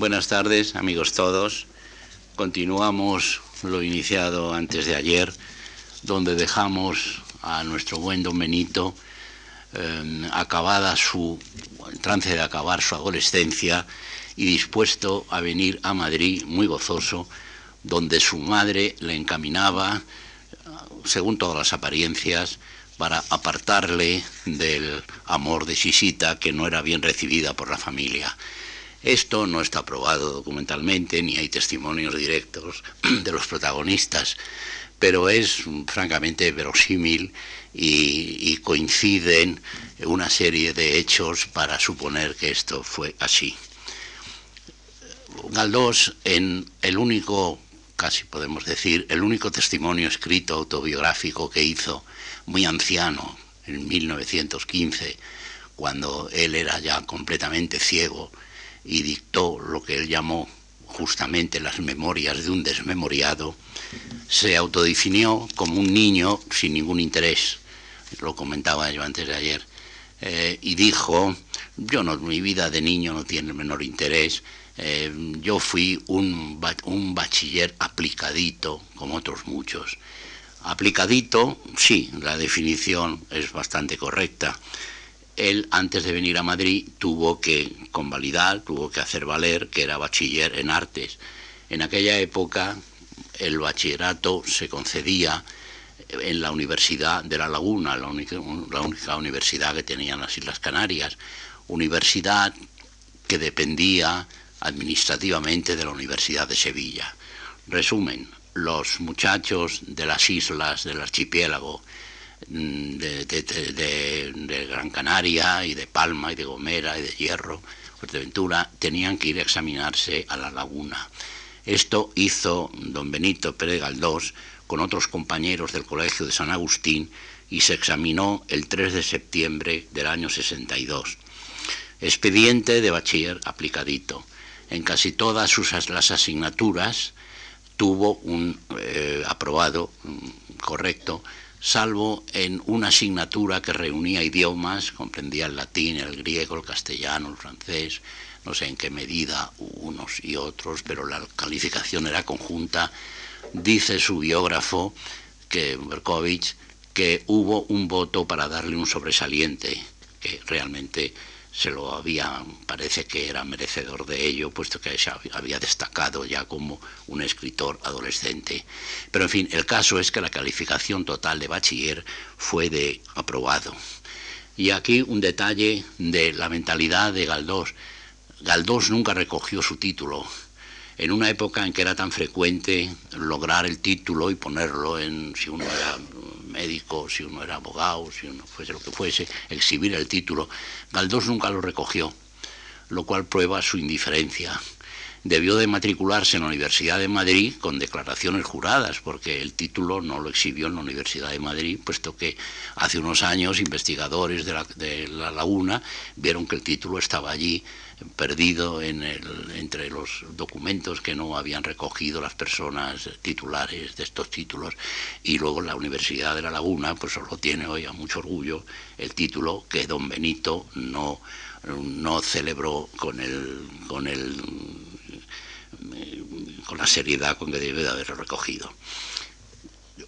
Buenas tardes, amigos todos. Continuamos lo iniciado antes de ayer, donde dejamos a nuestro buen don Benito eh, acabada su trance de acabar su adolescencia y dispuesto a venir a Madrid muy gozoso, donde su madre le encaminaba, según todas las apariencias, para apartarle del amor de Sisita, que no era bien recibida por la familia. Esto no está probado documentalmente, ni hay testimonios directos de los protagonistas, pero es francamente verosímil y, coinciden una serie de hechos para suponer que esto fue así. Galdós, en el único, casi podemos decir, el único testimonio escrito autobiográfico que hizo, muy anciano, en 1915, cuando él era ya completamente ciego, y dictó lo que él llamó justamente las memorias de un desmemoriado, se autodefinió como un niño sin ningún interés, lo comentaba yo antes de ayer, eh, y dijo, yo no, mi vida de niño no tiene el menor interés, eh, yo fui un, un bachiller aplicadito, como otros muchos. Aplicadito, sí, la definición es bastante correcta él antes de venir a Madrid tuvo que convalidar, tuvo que hacer valer que era bachiller en artes. En aquella época el bachillerato se concedía en la Universidad de La Laguna, la única, universidad que tenían las Islas Canarias, universidad que dependía administrativamente de la Universidad de Sevilla. Resumen, los muchachos de las islas del archipiélago Mm, de, Gran Canaria y de Palma y de Gomera y de Hierro, Fuerteventura, tenían que ir a examinarse a la laguna. Esto hizo don Benito Pérez Galdós con otros compañeros del Colegio de San Agustín y se examinó el 3 de septiembre del año 62. Expediente de bachiller aplicadito. En casi todas sus, las asignaturas tuvo un eh, aprobado mm, correcto salvo en una asignatura que reunía idiomas, comprendía el latín, el griego, el castellano, el francés, no sé en qué medida unos y otros, pero la calificación era conjunta. Dice su biógrafo, que Berkovich, que hubo un voto para darle un sobresaliente, que realmente se lo había, parece que era merecedor de ello, puesto que se había destacado ya como un escritor adolescente. Pero en fin, el caso es que la calificación total de bachiller fue de aprobado. Y aquí un detalle de la mentalidad de Galdós. Galdós nunca recogió su título. En una época en que era tan frecuente lograr el título y ponerlo en, si uno era médico, si uno era abogado, si uno fuese lo que fuese, exhibir el título. Galdós nunca lo recogió, lo cual prueba su indiferencia. Debió de matricularse en la Universidad de Madrid con declaraciones juradas, porque el título no lo exhibió en la Universidad de Madrid, puesto que hace unos años investigadores de la, de la Laguna vieron que el título estaba allí perdido entre los documentos que no habían recogido las personas titulares de estos títulos y luego la Universidad de La Laguna pues solo tiene hoy a mucho orgullo el título que don Benito no, no celebró con el, con el con la seriedad con que debe de haberlo recogido.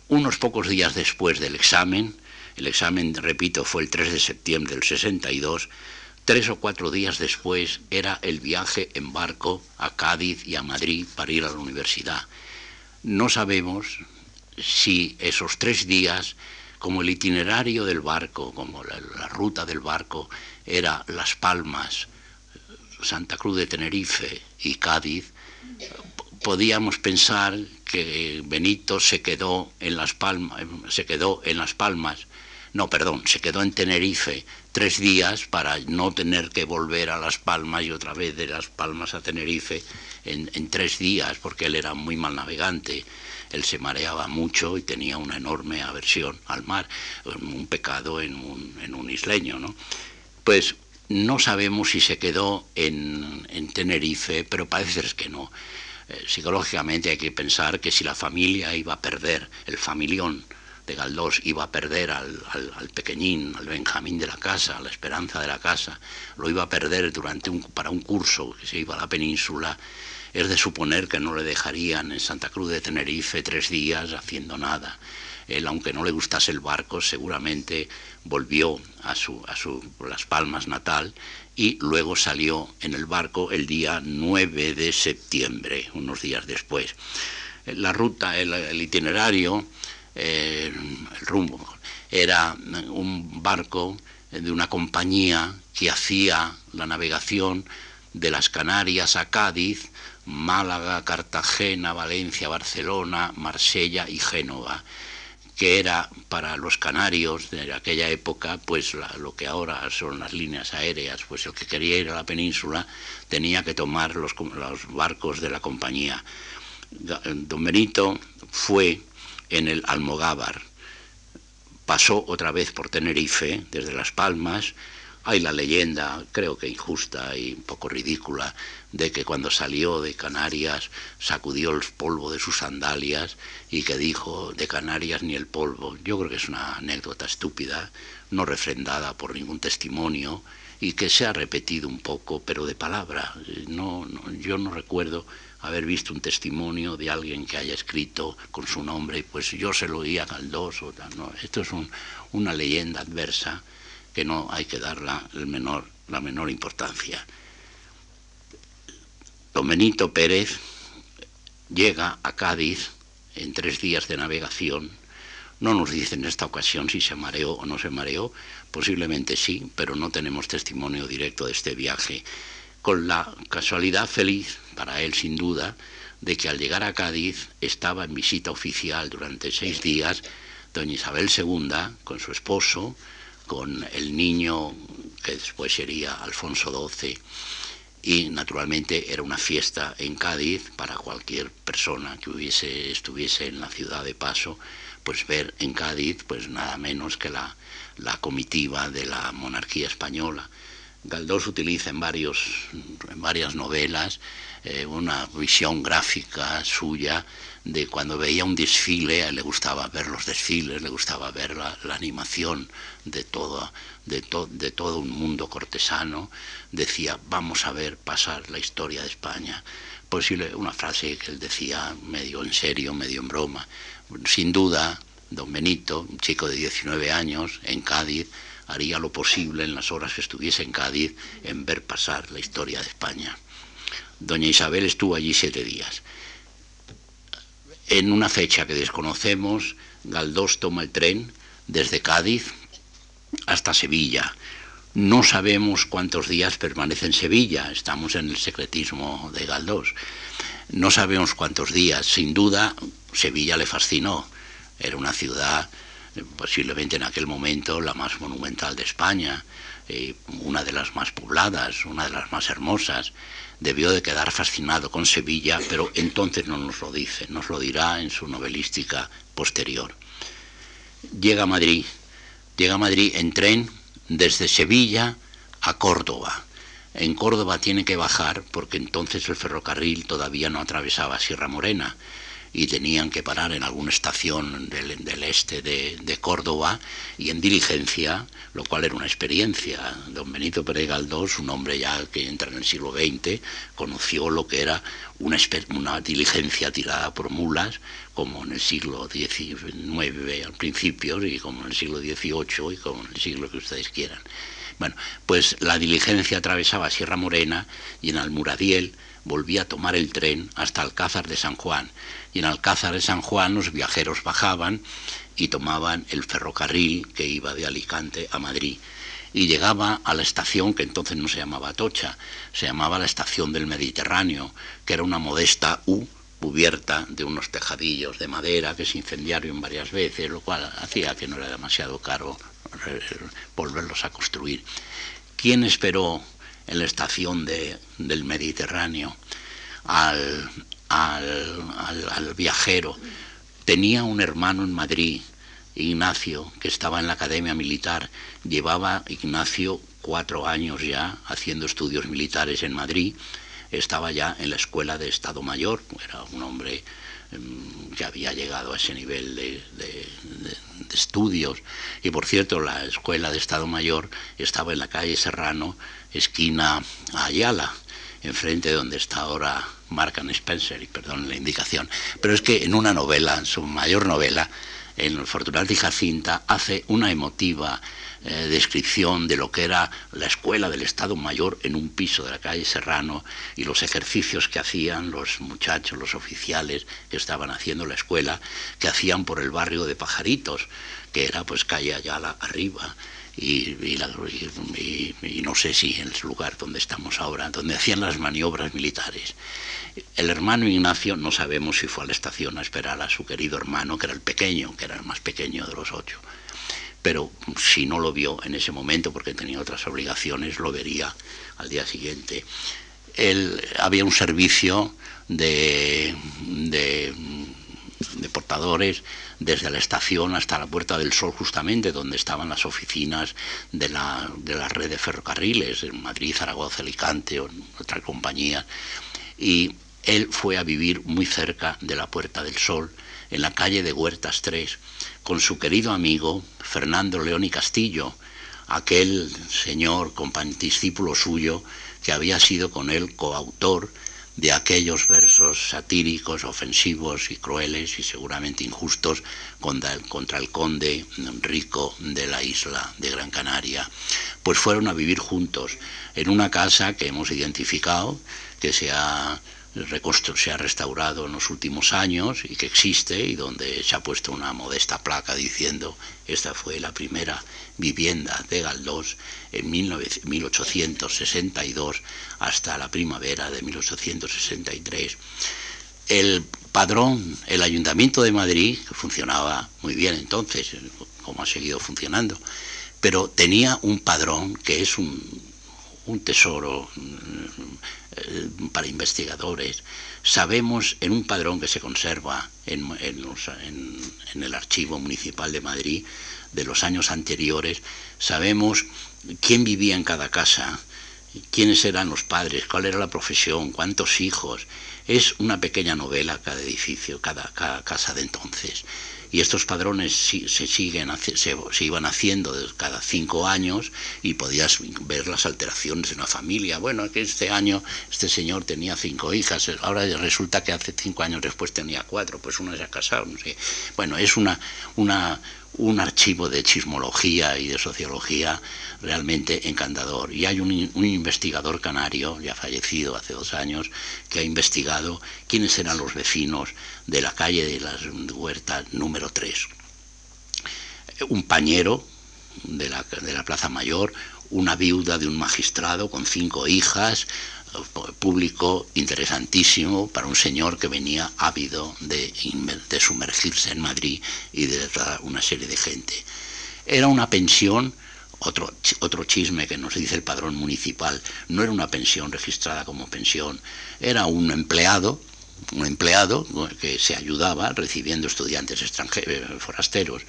Unos pocos días después del examen, el examen, repito, fue el 3 de septiembre del 62, Tres o cuatro días después era el viaje en barco a Cádiz y a Madrid para ir a la universidad. No sabemos si esos tres días, como el itinerario del barco, como la, ruta del barco, era Las Palmas, Santa Cruz de Tenerife y Cádiz, podíamos pensar que Benito se quedó en Las Palmas, se quedó en Las Palmas, no, perdón, se quedó en Tenerife tres días para no tener que volver a Las Palmas y otra vez de Las Palmas a Tenerife en, tres días, porque él era muy mal navegante. Él se mareaba mucho y tenía una enorme aversión al mar, un pecado en un, isleño, ¿no? Pues no sabemos si se quedó en, Tenerife, pero parece que no. Eh, psicológicamente hay que pensar que si la familia iba a perder el familión de Galdós iba a perder al, pequeñín, al Benjamín de la casa, a la esperanza de la casa, lo iba a perder durante un, para un curso que se iba a la península, es de suponer que no le dejarían en Santa Cruz de Tenerife tres días haciendo nada. Él, aunque no le gustase el barco, seguramente volvió a, su, a su Las Palmas natal y luego salió en el barco el día 9 de septiembre, unos días después. La ruta, el, itinerario, eh, el rumbo, era un barco de una compañía que hacía la navegación de las Canarias a Cádiz, Málaga, Cartagena, Valencia, Barcelona, Marsella y Génova que era para los canarios de aquella época, pues lo que ahora son las líneas aéreas, pues el que quería ir a la península tenía que tomar los, los barcos de la compañía. Don Benito fue en el Almogávar, pasó otra vez por Tenerife, desde Las Palmas, hay la leyenda, creo que injusta y un poco ridícula, de que cuando salió de Canarias sacudió el polvo de sus sandalias y que dijo de Canarias ni el polvo. Yo creo que es una anécdota estúpida, no refrendada por ningún testimonio y que se ha repetido un poco, pero de palabra. No, yo no recuerdo haber visto un testimonio de alguien que haya escrito con su nombre pues yo se lo oí a Galdós. O no, esto es una leyenda adversa que no hay que dar la, menor, la menor importancia. Don Benito Pérez llega a Cádiz en tres días de navegación. No nos dice en esta ocasión si se mareó o no se mareó, posiblemente sí, pero no tenemos testimonio directo de este viaje, con la casualidad feliz, para él sin duda, de que al llegar a Cádiz estaba en visita oficial durante seis días doña Isabel II con su esposo, con el niño que después sería Alfonso XII y naturalmente era una fiesta en Cádiz para cualquier persona que hubiese, estuviese en la ciudad de paso, pues ver en Cádiz pues nada menos que la, la comitiva de la monarquía española. Galdós utiliza en, varios, en varias novelas eh, una visión gráfica suya de cuando veía un desfile, le gustaba ver los desfiles, le gustaba ver la, animación de todo, de, de todo un mundo cortesano, decía, vamos a ver pasar la historia de España. Posible, una frase que él decía medio en serio, medio en broma. Sin duda, don Benito, un chico de 19 años, en Cádiz, haría lo posible en las horas que estuviese en Cádiz en ver pasar la historia de España. Doña Isabel estuvo allí siete días en una fecha que desconocemos, Galdós toma el tren desde Cádiz hasta Sevilla. No sabemos cuántos días permanece en Sevilla, estamos en el secretismo de Galdós. No sabemos cuántos días, sin duda Sevilla le fascinó. Era una ciudad posiblemente en aquel momento la más monumental de España, eh, una de las más pobladas, una de las más hermosas debió de quedar fascinado con Sevilla, pero entonces no nos lo dice, nos lo dirá en su novelística posterior. Llega a Madrid, llega a Madrid en tren desde Sevilla a Córdoba. En Córdoba tiene que bajar porque entonces el ferrocarril todavía no atravesaba Sierra Morena y tenían que parar en alguna estación del, este de, Córdoba y en diligencia, lo cual era una experiencia. Don Benito Pérez Galdós, un hombre ya que entra en el siglo XX, conoció lo que era una, una diligencia tirada por mulas, como en el siglo XIX al principio, y como en el siglo XVIII y como en el siglo que ustedes quieran. Bueno, pues la diligencia atravesaba Sierra Morena y en Almuradiel volvía a tomar el tren hasta Alcázar de San Juan y en Alcázar de San Juan los viajeros bajaban y tomaban el ferrocarril que iba de Alicante a Madrid y llegaba a la estación que entonces no se llamaba Atocha, se llamaba la estación del Mediterráneo, que era una modesta U cubierta de unos tejadillos de madera que se incendiaron varias veces, lo cual hacía que no era demasiado caro volverlos a construir. ¿Quién esperó en la estación del Mediterráneo al, al, viajero. Tenía un hermano en Madrid, Ignacio, que estaba en la Academia Militar. Llevaba Ignacio cuatro años ya haciendo estudios militares en Madrid estaba ya en la escuela de Estado Mayor, era un hombre em, que había llegado a ese nivel de, estudios. Y por cierto, la escuela de Estado Mayor estaba en la calle Serrano, esquina Ayala, enfrente de donde está ahora Markham Spencer, y perdón la indicación. Pero es que en una novela, en su mayor novela, en Fortunati Jacinta, hace una emotiva eh, descripción de lo que era la escuela del Estado Mayor en un piso de la calle Serrano y los ejercicios que hacían los muchachos, los oficiales que estaban haciendo la escuela, que hacían por el barrio de Pajaritos, que era pues calle Ayala arriba. Y, no sé si en el lugar donde estamos ahora, donde hacían las maniobras militares. El hermano Ignacio no sabemos si fue a la estación a esperar a su querido hermano, que era el pequeño, que era el más pequeño de los ocho pero si no lo vio en ese momento porque tenía otras obligaciones, lo vería al día siguiente. Él, había un servicio de, de, portadores desde la estación hasta la Puerta del Sol, justamente donde estaban las oficinas de la, de red de ferrocarriles, en Madrid, Zaragoza, Alicante o en otra compañía. Y él fue a vivir muy cerca de la Puerta del Sol, en la calle de Huertas 3, con su querido amigo Fernando León y Castillo, aquel señor discípulo suyo que había sido con él coautor de aquellos versos satíricos, ofensivos y crueles y seguramente injustos contra el, conde rico de la isla de Gran Canaria, pues fueron a vivir juntos en una casa que hemos identificado, que se ha se ha restaurado en los últimos años y que existe y donde se ha puesto una modesta placa diciendo esta fue la primera vivienda de Galdós en 1862 hasta la primavera de 1863. El padrón, el Ayuntamiento de Madrid, que funcionaba muy bien entonces, como ha seguido funcionando, pero tenía un padrón que es un, un tesoro eh, para investigadores. Sabemos en un padrón que se conserva en, el Archivo Municipal de Madrid de los años anteriores, sabemos quién vivía en cada casa, quiénes eran los padres, cuál era la profesión, cuántos hijos. Es una pequeña novela cada edificio, cada, cada casa de entonces y estos padrones se, siguen, se, iban haciendo cada cinco años y podías ver las alteraciones en una familia. Bueno, que este año este señor tenía cinco hijas, ahora resulta que hace cinco años después tenía cuatro, pues uno se ha casado, no sé. Bueno, es una, una, un archivo de chismología y de sociología realmente encantador. Y hay un, investigador canario, ya fallecido hace dos años, que ha investigado quiénes eran los vecinos de la calle de las Huertas número 3. Un pañero de la, de la Plaza Mayor, una viuda de un magistrado con cinco hijas, público interesantísimo para un señor que venía ávido de, sumergirse en Madrid y de una serie de gente. Era una pensión otro, otro chisme que nos dice el padrón municipal, no era una pensión registrada como pensión, era un empleado, un empleado que se ayudaba recibiendo estudiantes extranjeros, eh, forasteros,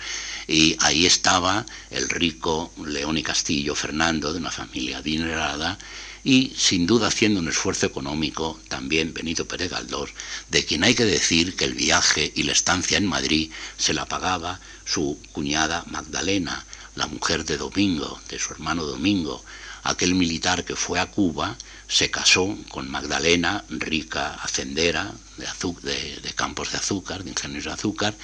y ahí estaba el rico León y Castillo Fernando, de una familia adinerada, y sin duda haciendo un esfuerzo económico también Benito Pérez Galdós, de quien hay que decir que el viaje y la estancia en Madrid se la pagaba su cuñada Magdalena, la mujer de Domingo, de su hermano Domingo, aquel militar que fue a Cuba, se casó con Magdalena, rica hacendera de, de, campos de azúcar, de ingenios de azúcar,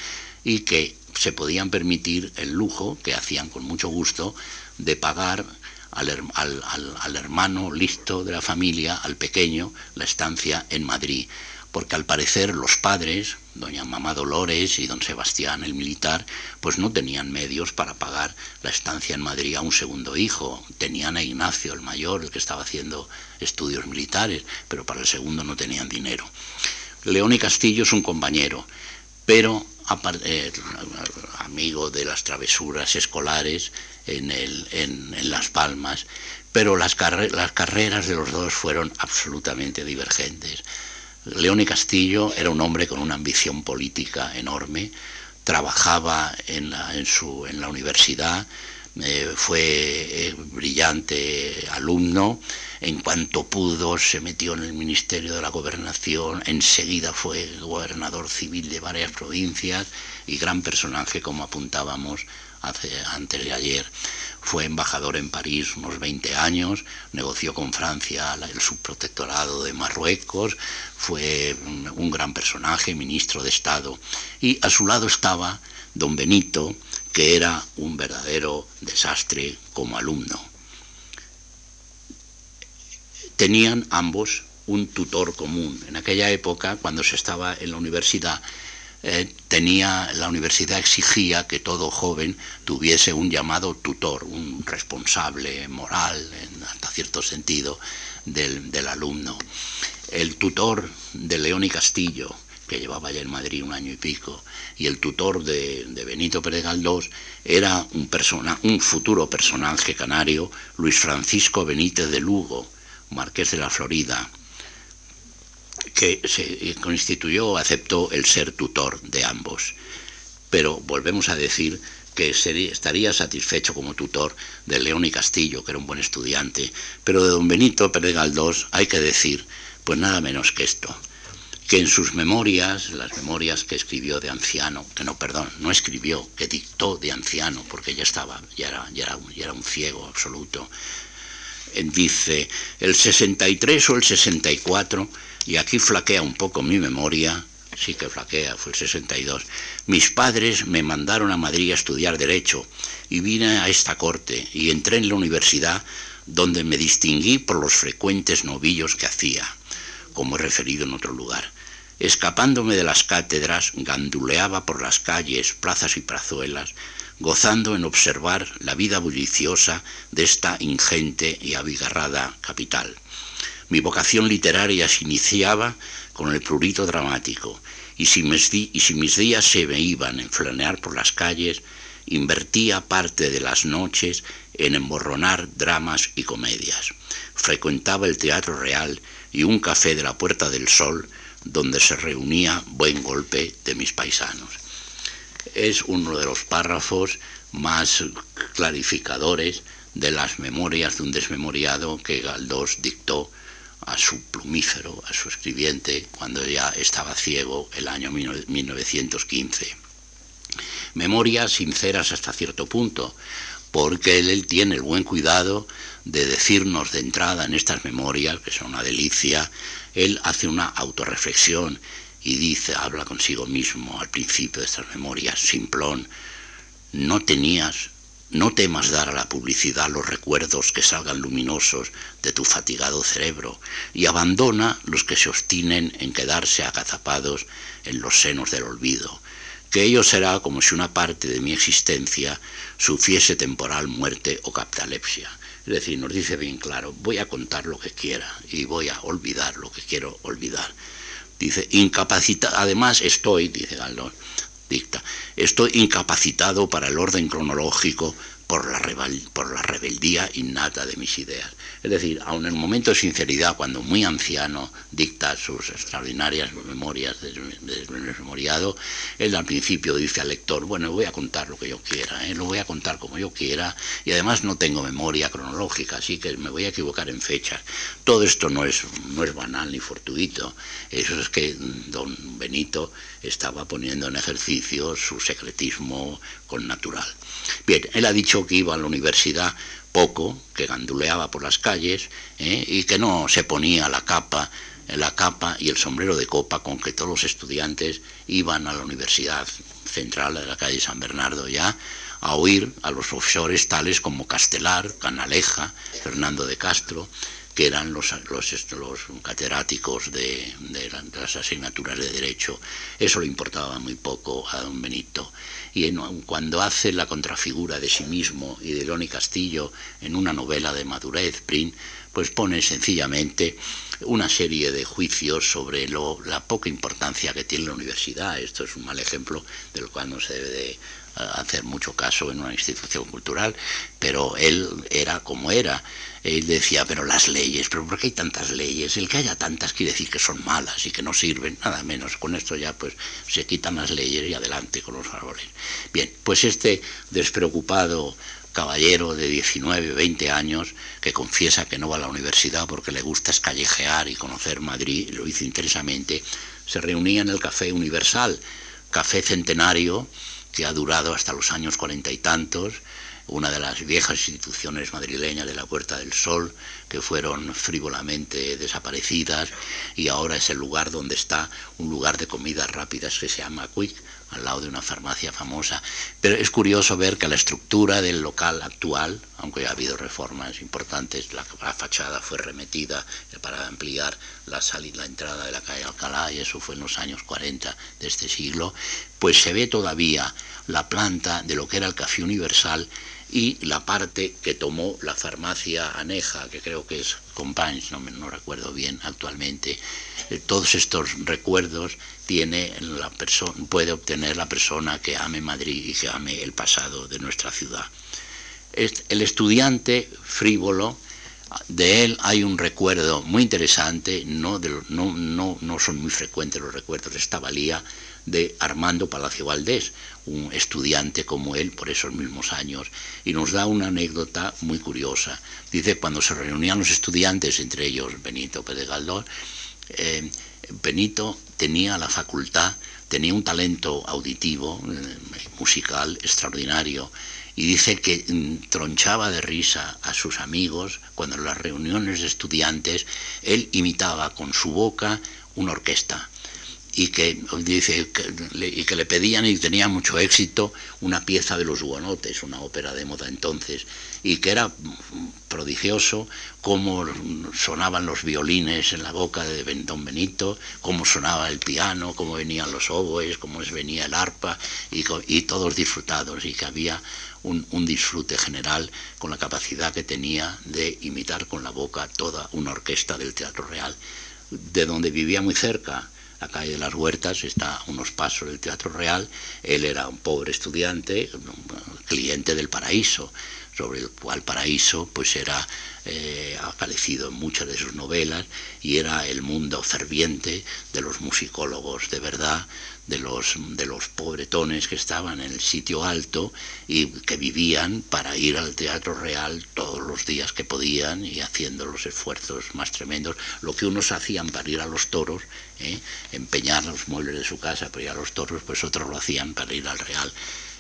y que se podían permitir el lujo, que hacían con mucho gusto, de pagar al, hermano listo de la familia, al pequeño, la estancia en Madrid, porque al parecer los padres, doña Mamá Dolores y don Sebastián el militar, pues no tenían medios para pagar la estancia en Madrid a un segundo hijo. Tenían a Ignacio el mayor, el que estaba haciendo estudios militares, pero para el segundo no tenían dinero. León y Castillo es un compañero, pero eh, amigo de las travesuras escolares en, Las Palmas, pero las, carreras de los dos fueron absolutamente divergentes. León y Castillo era un hombre con una ambición política enorme, trabajaba en la universidad, eh, fue eh, brillante alumno, en cuanto pudo se metió en el Ministerio de la Gobernación, enseguida fue gobernador civil de varias provincias y gran personaje como apuntábamos hace, antes de ayer. Fue embajador en París unos 20 años, negoció con Francia el subprotectorado de Marruecos, fue un gran personaje, ministro de Estado, y a su lado estaba don Benito, que era un verdadero desastre como alumno. Tenían ambos un tutor común. En aquella época, cuando se estaba en la universidad, eh, tenía, la universidad exigía que todo joven tuviese un llamado tutor, un responsable moral, en hasta cierto sentido, del, alumno. El tutor de León y Castillo, que llevaba ya en Madrid un año y pico, y el tutor de, Benito Pérez Galdós era un, persona, un futuro personaje canario, Luis Francisco Benítez de Lugo, marqués de la Florida, que se constituyó, aceptó el ser tutor de ambos. Pero volvemos a decir que estaría satisfecho como tutor de León y Castillo, que era un buen estudiante, pero de don Benito Pérez Galdós hay que decir, pues nada menos que esto, que en sus memorias, las memorias que escribió de anciano, que no, perdón, no escribió, que dictó de anciano, porque ya estaba, ya era, ya era, un ciego absoluto, dice, el 63 o el 64, y aquí flaquea un poco mi memoria, sí que flaquea, fue el 62, mis padres me mandaron a Madrid a estudiar Derecho y vine a esta corte y entré en la universidad donde me distinguí por los frecuentes novillos que hacía, como he referido en otro lugar. Escapándome de las cátedras, ganduleaba por las calles, plazas y prazuelas, gozando en observar la vida bulliciosa de esta ingente y abigarrada capital. Mi vocación literaria se iniciaba con el prurito dramático, y si, mis días se me iban en flanear por las calles, invertía parte de las noches en emborronar dramas y comedias. Frecuentaba el Teatro Real y un café de la Puerta del Sol, donde se reunía buen golpe de mis paisanos. Es uno de los párrafos más clarificadores de las memorias de un desmemoriado que Galdós dictó a su plumífero, a su escribiente, cuando ya estaba ciego el año 1915. Memorias sinceras hasta cierto punto, porque él, tiene el buen cuidado de decirnos de entrada en estas memorias, que son una delicia, él hace una autorreflexión y dice, habla consigo mismo al principio de estas memorias, simplón, no tenías no temas dar a la publicidad los recuerdos que salgan luminosos de tu fatigado cerebro y abandona los que se obstinen en quedarse agazapados en los senos del olvido, que ello será como si una parte de mi existencia sufriese temporal muerte o captalepsia. Es decir, nos dice bien claro, voy a contar lo que quiera y voy a olvidar lo que quiero olvidar. Dice, incapacitado, además estoy, dice Galdón, dicta, estoy incapacitado para el orden cronológico por la, por la rebeldía innata de mis ideas. Es decir, aun en un momento de sinceridad, cuando muy anciano dicta sus extraordinarias memorias del memoriado, él al principio dice al lector, bueno, voy a contar lo que yo quiera, ¿eh? lo voy a contar como yo quiera, y además no tengo memoria cronológica, así que me voy a equivocar en fechas. Todo esto no es, no es banal ni fortuito, eso es que don Benito estaba poniendo en ejercicio su secretismo con natural. Bien, él ha dicho que iba a la universidad poco, que ganduleaba por las calles ¿eh? y que no se ponía la capa, la capa y el sombrero de copa con que todos los estudiantes iban a la Universidad Central de la calle San Bernardo ya a oír a los profesores tales como Castelar, Canaleja, Fernando de Castro, que eran los, los, catedráticos de, las asignaturas de Derecho. Eso le importaba muy poco a don Benito. Y cuando hace la contrafigura de sí mismo y de León Castillo en una novela de madurez, Prin, pues pone sencillamente una serie de juicios sobre la poca importancia que tiene la universidad. Esto es un mal ejemplo del cual no se debe de hacer mucho caso en una institución cultural, pero él era como era. Él decía, pero las leyes, pero ¿por qué hay tantas leyes? El que haya tantas quiere decir que son malas y que no sirven, nada menos. Con esto ya pues se quitan las leyes y adelante con los árboles. Bien, pues este despreocupado caballero de 19, 20 años que confiesa que no va a la universidad porque le gusta escallejear y conocer Madrid, lo hizo intensamente, se reunía en el Café Universal, café centenario que ha durado hasta los años cuarenta y tantos, una de las viejas instituciones madrileñas de la Puerta del Sol, que fueron frívolamente desaparecidas, y ahora es el lugar donde está un lugar de comidas rápidas que se llama Quick, al lado de una farmacia famosa. Pero es curioso ver que la estructura del local actual, aunque ha habido reformas importantes, la, fachada fue remetida para ampliar la salida, la entrada de la calle Alcalá, y eso fue en los años 40 de este siglo, pues se ve todavía la planta de lo que era el Café Universal y la parte que tomó la farmacia aneja, que creo que es Compagnes, no, no recuerdo bien actualmente. Eh, todos estos recuerdos tiene la puede obtener la persona que ame Madrid y que ame el pasado de nuestra ciudad. El estudiante frívolo, de él hay un recuerdo muy interesante, no, no, no, no son muy frecuentes los recuerdos de esta valía, de Armando Palacio Valdés, un estudiante como él por esos mismos años, y nos da una anécdota muy curiosa. Dice, cuando se reunían los estudiantes, entre ellos Benito Pérez Galdós, eh, Benito tenía la facultad, tenía un talento auditivo, eh, musical extraordinario, y dice que mm, tronchaba de risa a sus amigos cuando en las reuniones de estudiantes él imitaba con su boca una orquesta y que dice y que le pedían y tenía mucho éxito una pieza de los guanotes, una ópera de moda entonces, y que era prodigioso cómo sonaban los violines en la boca de Don Benito, cómo sonaba el piano, cómo venían los oboes, cómo venía el arpa, y, todos disfrutados, y que había un, disfrute general con la capacidad que tenía de imitar con la boca toda una orquesta del Teatro Real, de donde vivía muy cerca la calle de las Huertas, está a unos pasos del Teatro Real. Él era un pobre estudiante, cliente del paraíso, sobre el cual paraíso pues era eh, aparecido en muchas de sus novelas y era el mundo ferviente de los musicólogos de verdad, de los, de los pobretones que estaban en el sitio alto y que vivían para ir al Teatro Real todos los días que podían y haciendo los esfuerzos más tremendos. Lo que unos hacían para ir a los toros, ¿eh? empeñar los muebles de su casa para ir a los toros, pues otros lo hacían para ir al Real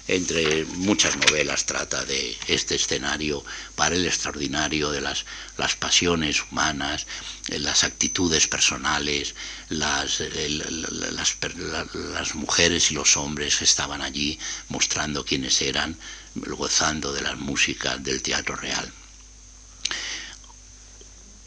entre muchas novelas trata de este escenario para el extraordinario de las, las pasiones humanas, eh, las actitudes personales, las, las, las, mujeres y los hombres que estaban allí mostrando quiénes eran, gozando de la música del teatro real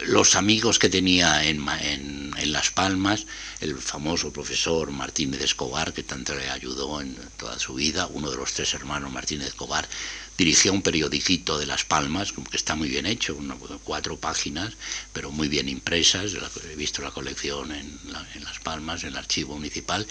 los amigos que tenía en, en, Las Palmas, el famoso profesor Martínez Escobar, que tanto le ayudó en toda su vida, uno de los tres hermanos Martínez Escobar, dirigía un periodiquito de Las Palmas, que está muy bien hecho, cuatro páginas, pero muy bien impresas, he visto la colección en, en Las Palmas, en el archivo municipal,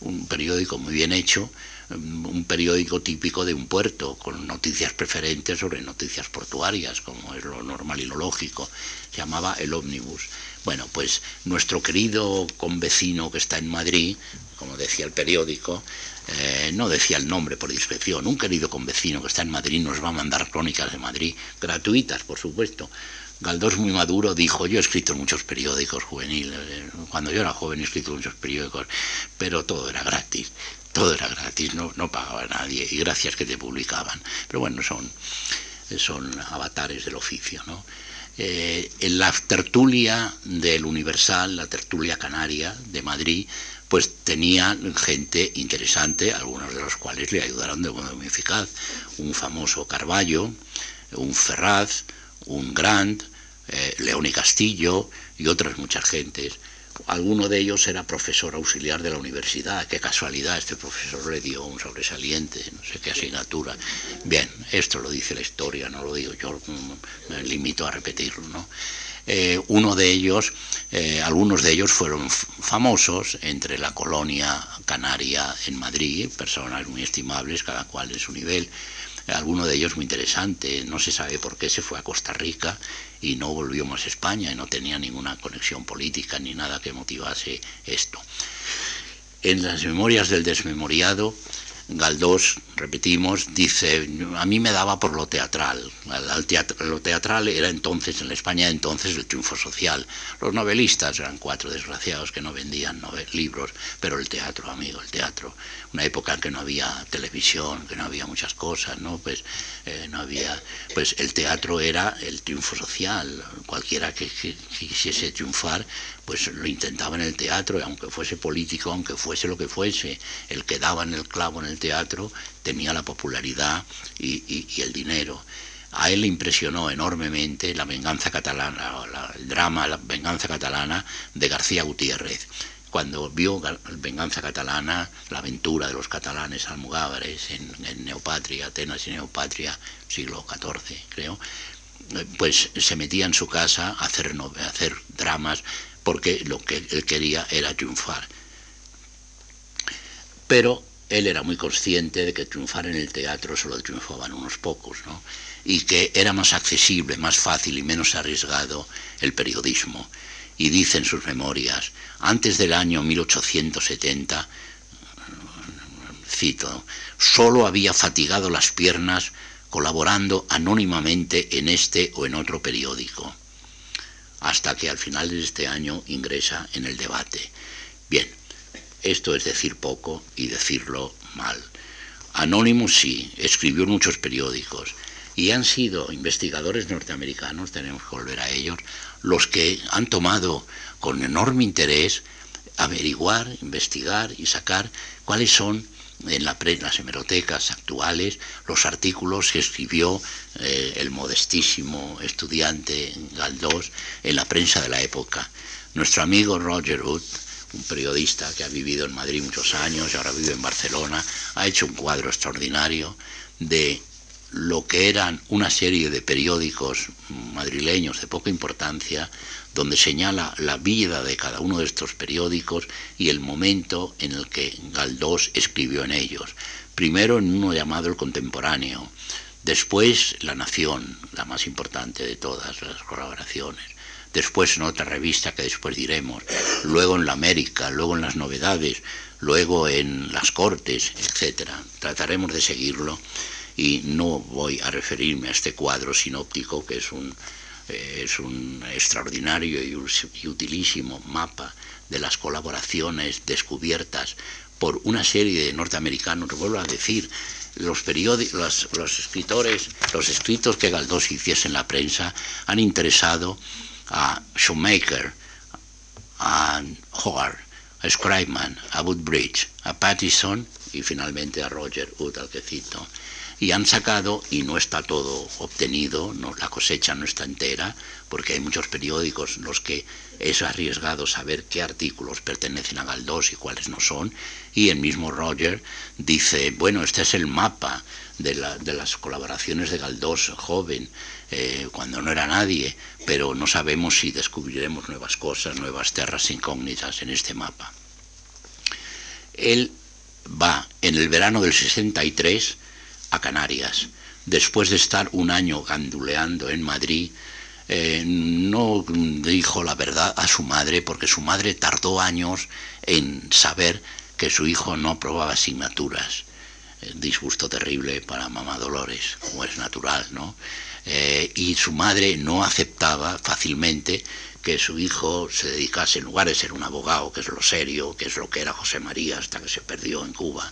un periódico muy bien hecho, un periódico típico de un puerto, con noticias preferentes sobre noticias portuarias, como es lo normal y lo lógico. Se llamaba El Ómnibus. Bueno, pues nuestro querido convecino que está en Madrid, como decía el periódico, eh, no decía el nombre por discreción, un querido convecino que está en Madrid nos va a mandar crónicas de Madrid, gratuitas, por supuesto. Galdós muy maduro dijo, yo he escrito en muchos periódicos juveniles, eh, cuando yo era joven he escrito en muchos periódicos, pero todo era gratis todo era gratis, no, no pagaba nadie, y gracias que te publicaban. Pero bueno, son, son avatares del oficio, ¿no? Eh, en la tertulia del Universal, la tertulia canaria de Madrid, pues tenía gente interesante, algunos de los cuales le ayudaron de modo muy eficaz. Un famoso Carballo, un Ferraz, un Grant, eh, León y Castillo y otras muchas gentes Alguno de ellos era profesor auxiliar de la universidad. Qué casualidad, este profesor le dio un sobresaliente, no sé qué asignatura. Bien, esto lo dice la historia, no lo digo yo, me limito a repetirlo. ¿no? Eh, uno de ellos, eh, algunos de ellos fueron famosos entre la colonia canaria en Madrid, personas muy estimables, cada cual en su nivel alguno de ellos muy interesante, no se sabe por qué se fue a Costa Rica y no volvió más a España y no tenía ninguna conexión política ni nada que motivase esto. En las memorias del desmemoriado Galdós, repetimos, dice, a mí me daba por lo teatral. lo teatral era entonces, en España entonces, el triunfo social. Los novelistas eran cuatro desgraciados que no vendían libros, pero el teatro, amigo, el teatro. Una época en que no había televisión, que no había muchas cosas, ¿no? Pues eh, no había, pues el teatro era el triunfo social. Cualquiera que quisiese triunfar, pues lo intentaba en el teatro, aunque fuese político, aunque fuese lo que fuese, el que daba en el clavo en el teatro tenía la popularidad y, el dinero. A él le impresionó enormemente la venganza catalana, el drama, la venganza catalana de García Gutiérrez. Cuando vio Venganza Catalana, la aventura de los catalanes almogávares en, Neopatria, Atenas y Neopatria, siglo XIV, creo, pues se metía en su casa a hacer, a hacer dramas porque lo que él quería era triunfar. Pero él era muy consciente de que triunfar en el teatro solo triunfaban unos pocos, ¿no? y que era más accesible, más fácil y menos arriesgado el periodismo. Y dice en sus memorias, antes del año 1870, cito, solo había fatigado las piernas colaborando anónimamente en este o en otro periódico hasta que al final de este año ingresa en el debate. Bien, esto es decir poco y decirlo mal. Anónimo sí, escribió en muchos periódicos y han sido investigadores norteamericanos, tenemos que volver a ellos, los que han tomado con enorme interés averiguar, investigar y sacar cuáles son en, las hemerotecas actuales los artículos que escribió eh, el modestísimo estudiante Galdós en la prensa de la época. Nuestro amigo Roger Wood, un periodista que ha vivido en Madrid muchos años y ahora vive en Barcelona, ha hecho un cuadro extraordinario de lo que eran una serie de periódicos madrileños de poca importancia, donde señala la vida de cada uno de estos periódicos y el momento en el que Galdós escribió en ellos. Primero en uno llamado El Contemporáneo, después La Nación, la más importante de todas las colaboraciones, después en otra revista que después diremos, luego en La América, luego en Las Novedades, luego en Las Cortes, etc. Trataremos de seguirlo y no voy a referirme a este cuadro sinóptico que es un, eh, es un extraordinario y, utilísimo mapa de las colaboraciones descubiertas por una serie de norteamericanos, vuelvo a decir, los periódicos, los, escritores, los escritos que Galdós hiciese en la prensa han interesado a Shoemaker, a Howard, a Scribeman, a Woodbridge, a Pattison y finalmente a Roger Wood, al que y han sacado, y no está todo obtenido, la cosecha no está entera, porque hay muchos periódicos en los que es arriesgado saber qué artículos pertenecen a Galdós y cuáles no son, y el mismo Roger dice, bueno, este es el mapa de, las colaboraciones de Galdós joven, eh, cuando no era nadie, pero no sabemos si descubriremos nuevas cosas, nuevas tierras incógnitas en este mapa. Él va en el verano del 63, a Canarias. Después de estar un año ganduleando en Madrid, eh, no dijo la verdad a su madre porque su madre tardó años en saber que su hijo no aprobaba asignaturas. Eh, disgusto terrible para mamá Dolores, como es natural, ¿no? Eh, y su madre no aceptaba fácilmente que su hijo se dedicase, en lugar de ser un abogado, que es lo serio, que es lo que era José María hasta que se perdió en Cuba,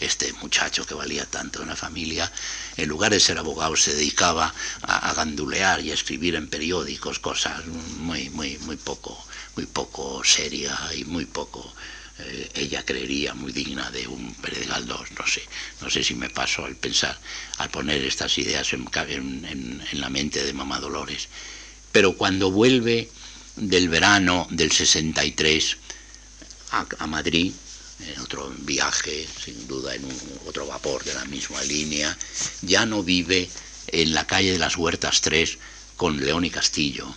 este muchacho que valía tanto en la familia, en lugar de ser abogado, se dedicaba a, gandulear y a escribir en periódicos cosas muy, muy, muy poco, muy poco seria y muy poco eh, ella creería muy digna de un Pérez Galdós, no sé, no sé si me paso al pensar, al poner estas ideas en, en, la mente de mamá Dolores. Pero cuando vuelve del verano del 63 a, a Madrid, en otro viaje, sin duda en otro vapor de la misma línea, ya no vive en la calle de las Huertas 3 con León y Castillo.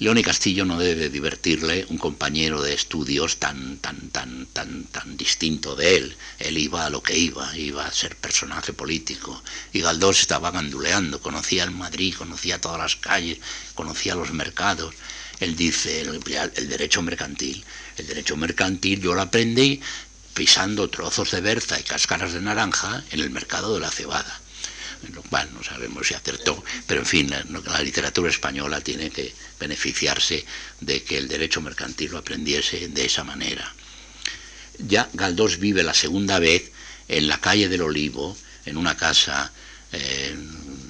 León y Castillo no debe divertirle un compañero de estudios tan, tan, tan, tan, tan distinto de él. Él iba a lo que iba, iba a ser personaje político. Y Galdós estaba ganduleando, conocía el Madrid, conocía todas las calles, conocía los mercados. Él dice, el, el derecho mercantil. El derecho mercantil yo lo aprendí pisando trozos de berza y cáscaras de naranja en el mercado de la cebada. lo cual no sabemos si acertó, pero en fin, la, literatura española tiene que beneficiarse de que el derecho mercantil lo aprendiese de esa manera. Ya Galdós vive la segunda vez en la calle del Olivo, en una casa eh,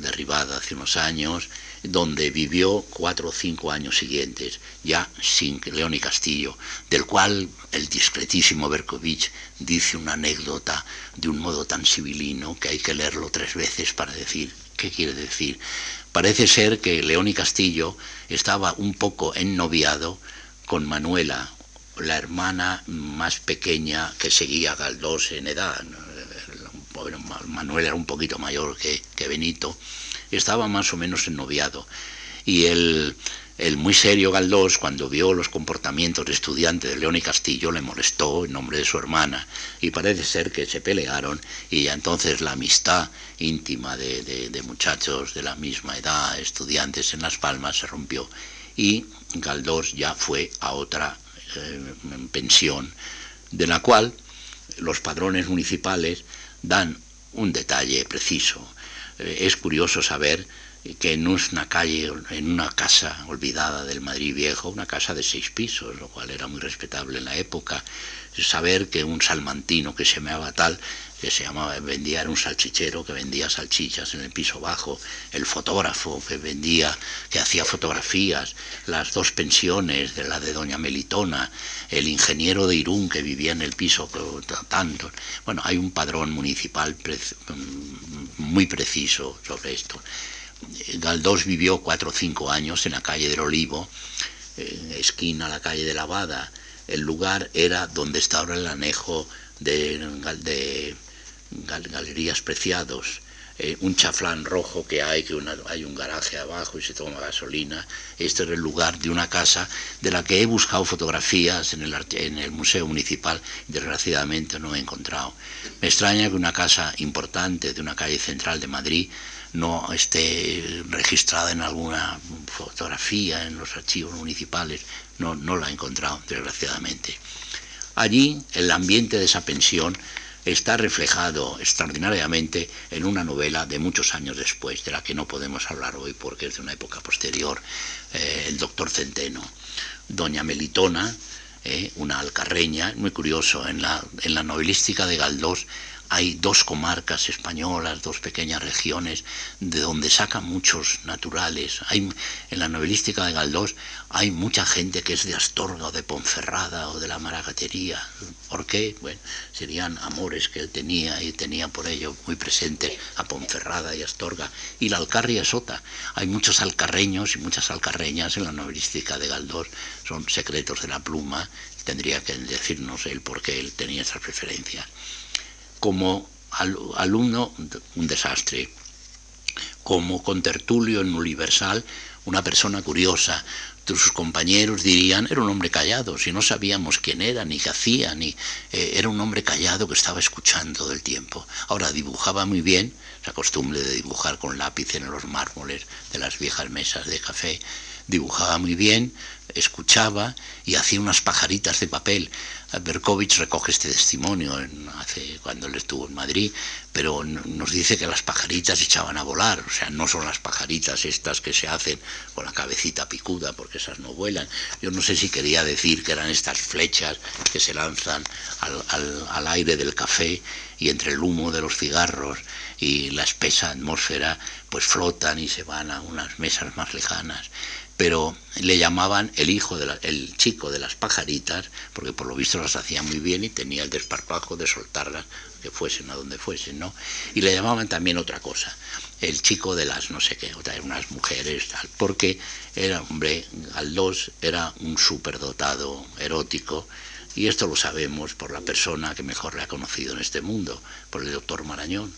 derribada hace unos años, donde vivió cuatro o cinco años siguientes, ya sin León y Castillo, del cual el discretísimo Berkovich dice una anécdota de un modo tan civilino que hay que leerlo tres veces para decir qué quiere decir. Parece ser que León y Castillo estaba un poco ennoviado con Manuela, la hermana más pequeña que seguía a Galdós en edad. Manuel era un poquito mayor que, Benito estaba más o menos ennoviado. Y el, el muy serio Galdós, cuando vio los comportamientos de estudiante de León y Castillo, le molestó en nombre de su hermana. Y parece ser que se pelearon y entonces la amistad íntima de, muchachos de la misma edad, estudiantes en Las Palmas, se rompió. Y Galdós ya fue a otra eh, pensión, de la cual los padrones municipales dan un detalle preciso. Eh, es curioso saber que en una calle, en una casa olvidada del Madrid Viejo, una casa de seis pisos, lo cual era muy respetable en la época, saber que un salmantino que se llamaba tal que se llamaba, vendía, era un salchichero que vendía salchichas en el piso bajo, el fotógrafo que vendía, que hacía fotografías, las dos pensiones, de la de doña Melitona, el ingeniero de Irún que vivía en el piso tanto. Bueno, hay un padrón municipal muy preciso sobre esto. Galdós vivió cuatro o cinco años en la calle del Olivo, esquina a la calle de Lavada. El lugar era donde está ahora el anejo de galerías preciados, eh, un chaflán rojo que hay, que hay un garaje abajo y se toma gasolina. Este es el lugar de una casa de la que he buscado fotografías en el, en el Museo Municipal, desgraciadamente no he encontrado. Me extraña que una casa importante de una calle central de Madrid no esté registrada en alguna fotografía en los archivos municipales, no, no la he encontrado, desgraciadamente. Allí, el ambiente de esa pensión está reflejado extraordinariamente en una novela de muchos años después, de la que no podemos hablar hoy porque es de una época posterior, eh, El doctor Centeno. Doña Melitona, eh, una alcarreña, muy curioso, en la, en la novelística de Galdós hay dos comarcas españolas, dos pequeñas regiones, de donde sacan muchos naturales. Hay, en la novelística de Galdós hay mucha gente que es de Astorga o de Ponferrada o de la Maragatería. ¿Por qué? Bueno, serían amores que él tenía y tenía por ello muy presente a Ponferrada y Astorga. Y la Alcarria Sota. Hay muchos alcarreños y muchas alcarreñas en la novelística de Galdós. Son secretos de la pluma. Tendría que decirnos él por qué él tenía esas preferencias como alumno un desastre, como contertulio en Universal, una persona curiosa. Sus compañeros dirían, era un hombre callado, si no sabíamos quién era, ni qué hacía, ni eh, era un hombre callado que estaba escuchando del tiempo. Ahora dibujaba muy bien, esa costumbre de dibujar con lápiz en los mármoles de las viejas mesas de café, dibujaba muy bien, escuchaba y hacía unas pajaritas de papel. Berkovich recoge este testimonio hace, cuando él estuvo en Madrid, pero nos dice que las pajaritas echaban a volar, o sea, no son las pajaritas estas que se hacen con la cabecita picuda, porque esas no vuelan. Yo no sé si quería decir que eran estas flechas que se lanzan al, al aire del café y entre el humo de los cigarros y la espesa atmósfera, pues flotan y se van a unas mesas más lejanas pero le llamaban el hijo de el chico de las pajaritas, porque por lo visto las hacía muy bien y tenía el desparpajo de soltarlas, que fuesen a donde fuesen, ¿no? Y le llamaban también otra cosa, el chico de las no sé qué, otra, unas mujeres, tal, porque era, hombre, Galdós era un superdotado erótico, y esto lo sabemos por la persona que mejor le ha conocido en este mundo, por el doctor Marañón.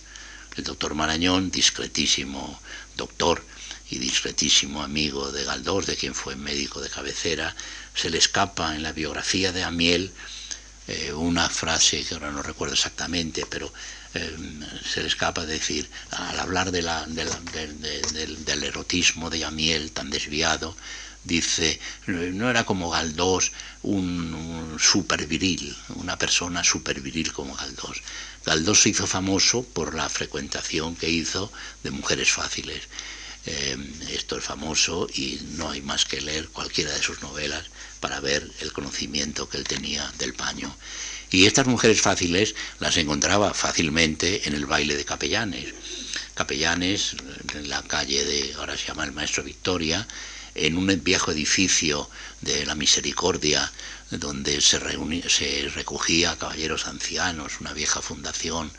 El doctor Marañón, discretísimo doctor, y discretísimo amigo de Galdós, de quien fue médico de cabecera, se le escapa en la biografía de Amiel eh, una frase que ahora no recuerdo exactamente, pero eh, se le escapa decir, al hablar de la, del, erotismo de Amiel tan desviado, dice, no era como Galdós un, un super viril, una persona super viril como Galdós. Galdós se hizo famoso por la frecuentación que hizo de mujeres fáciles. Eh, esto es famoso y no hay más que leer cualquiera de sus novelas para ver el conocimiento que él tenía del paño. Y estas mujeres fáciles las encontraba fácilmente en el baile de capellanes. Capellanes, en la calle de, ahora se llama el Maestro Victoria, en un viejo edificio de la Misericordia, donde se, se recogía caballeros ancianos, una vieja fundación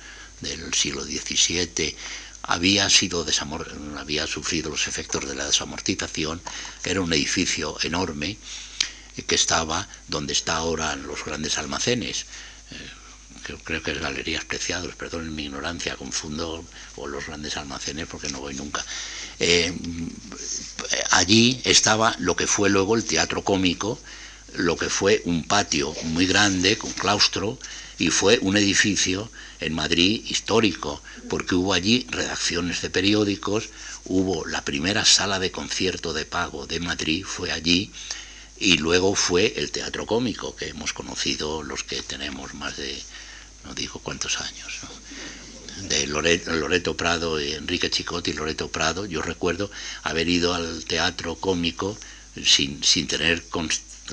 del siglo XVII, había sido desamor había sufrido los efectos de la desamortización, era un edificio enorme que estaba donde está ahora los grandes almacenes. Eh, creo que es Galerías Preciados, perdón mi ignorancia, confundo o los grandes almacenes porque no voy nunca. Eh, allí estaba lo que fue luego el teatro cómico, lo que fue un patio muy grande con claustro y fue un edificio en Madrid histórico, porque hubo allí redacciones de periódicos, hubo la primera sala de concierto de pago de Madrid, fue allí, y luego fue el teatro cómico, que hemos conocido los que tenemos más de, no digo cuántos años, de Loreto, Prado, Enrique Chicote y Loreto Prado, yo recuerdo haber ido al teatro cómico sin, sin tener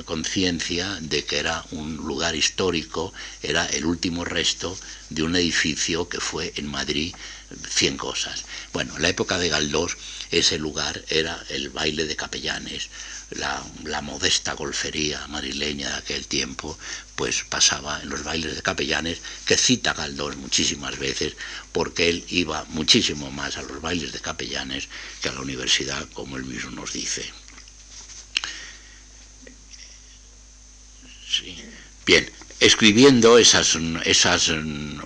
conciencia de que era un lugar histórico, era el último resto de un edificio que fue en Madrid 100 cosas. Bueno, en la época de Galdós ese lugar era el baile de capellanes, la, la, modesta golfería madrileña de aquel tiempo, pues pasaba en los bailes de capellanes, que cita Galdós muchísimas veces, porque él iba muchísimo más a los bailes de capellanes que a la universidad, como él mismo nos dice. Bien, escribiendo esas, esas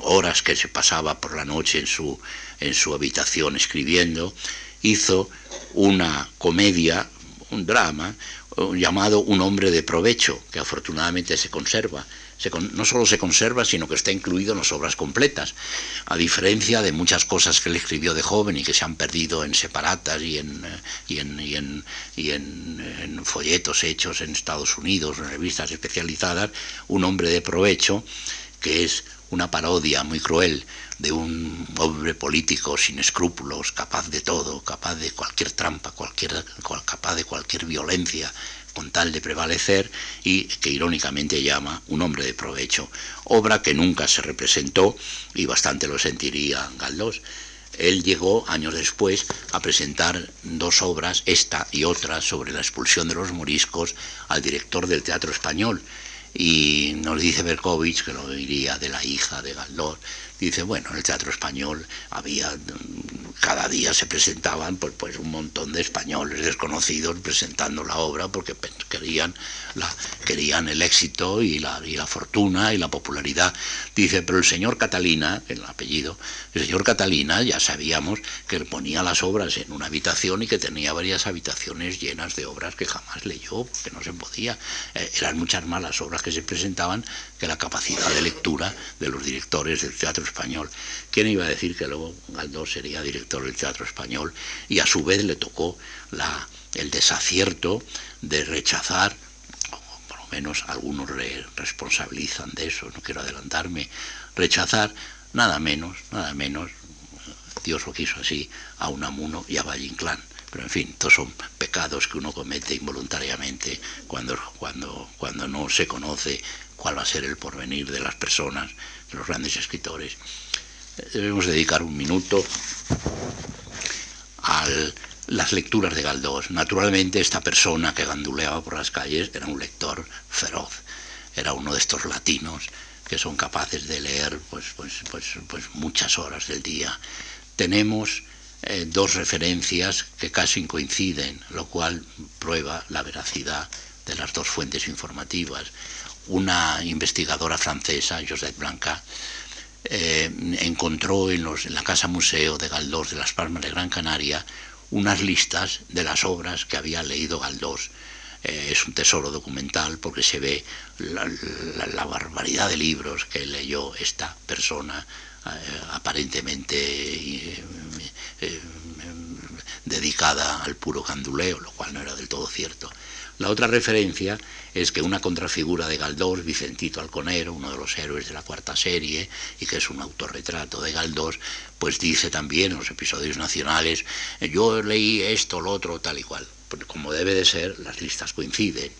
horas que se pasaba por la noche en su, en su habitación escribiendo, hizo una comedia, un drama, llamado Un hombre de provecho, que afortunadamente se conserva no solo se conserva, sino que está incluido en las obras completas, a diferencia de muchas cosas que él escribió de joven y que se han perdido en separatas y en, y en, y en, folletos hechos en Estados Unidos, en revistas especializadas, un hombre de provecho, que es una parodia muy cruel de un hombre político sin escrúpulos, capaz de todo, capaz de cualquier trampa, cualquier, capaz de cualquier violencia, con tal de prevalecer y que irónicamente llama Un hombre de provecho, obra que nunca se representó y bastante lo sentiría Galdós. Él llegó años después a presentar dos obras, esta y otra, sobre la expulsión de los moriscos al director del Teatro Español. Y nos dice Berkovich, que lo diría de la hija de Galdós, dice, bueno, en el Teatro Español había cada día se presentaban pues, pues un montón de españoles desconocidos presentando la obra porque querían, la, querían el éxito y la, y la fortuna y la popularidad. Dice, pero el señor Catalina, el apellido, el señor Catalina ya sabíamos que ponía las obras en una habitación y que tenía varias habitaciones llenas de obras que jamás leyó, porque no se podía. Eh, eran muchas más las obras que se presentaban que la capacidad de lectura de los directores del teatro español. ¿Quién iba a decir que luego Galdós sería director del Teatro Español y a su vez le tocó la, el desacierto de rechazar, por lo menos algunos le responsabilizan de eso, no quiero adelantarme, rechazar nada menos, nada menos, Dios lo quiso así, a Unamuno y a Valle Inclán. Pero en fin, todos son pecados que uno comete involuntariamente cuando, cuando, cuando no se conoce cuál va a ser el porvenir de las personas los grandes escritores. Debemos dedicar un minuto a las lecturas de Galdós. Naturalmente esta persona que ganduleaba por las calles era un lector feroz, era uno de estos latinos que son capaces de leer pues, pues, pues, pues muchas horas del día. Tenemos eh, dos referencias que casi coinciden, lo cual prueba la veracidad de las dos fuentes informativas una investigadora francesa, Josette Blanca, eh, encontró en, la Casa Museo de Galdós de las Palmas de Gran Canaria unas listas de las obras que había leído Galdós. Eh, es un tesoro documental porque se ve la, barbaridad de libros que leyó esta persona eh, aparentemente dedicada al puro canduleo, lo cual no era del todo cierto. La otra referencia es que una contrafigura de Galdós, Vicentito Alconero, uno de los héroes de la cuarta serie, y que es un autorretrato de Galdós, pues dice también en los episodios nacionales, yo leí esto, lo otro, tal y cual. Como debe de ser, las listas coinciden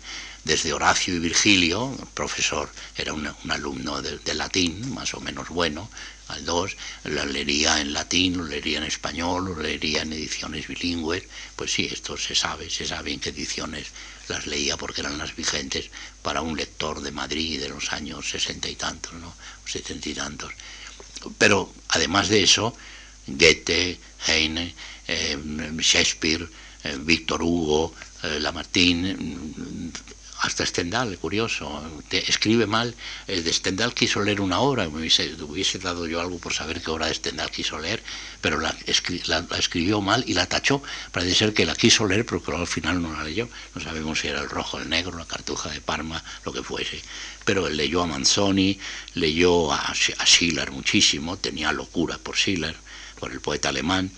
desde Horacio y Virgilio, el profesor era un, alumno de, latín, más o menos bueno, al dos, la leería en latín, lo leería en español, lo leería en ediciones bilingües, pues sí, esto se sabe, se sabe en qué ediciones las leía porque eran las vigentes para un lector de Madrid de los años sesenta y tantos, ¿no? setenta y tantos. Pero además de eso, Goethe, Heine, eh, Shakespeare, eh, Víctor Hugo, eh, Lamartine, hasta Stendhal, curioso, escribe mal. El de Stendhal quiso leer una obra, me hubiese, dado yo algo por saber qué obra de Stendhal quiso leer, pero la, escribió mal y la tachó. Parece ser que la quiso leer, pero al final no la leyó. No sabemos si era el rojo, el negro, la cartuja de Parma, lo que fuese. Pero leyó a Manzoni, leyó a, a Schiller muchísimo, tenía locura por Schiller, por el poeta alemán,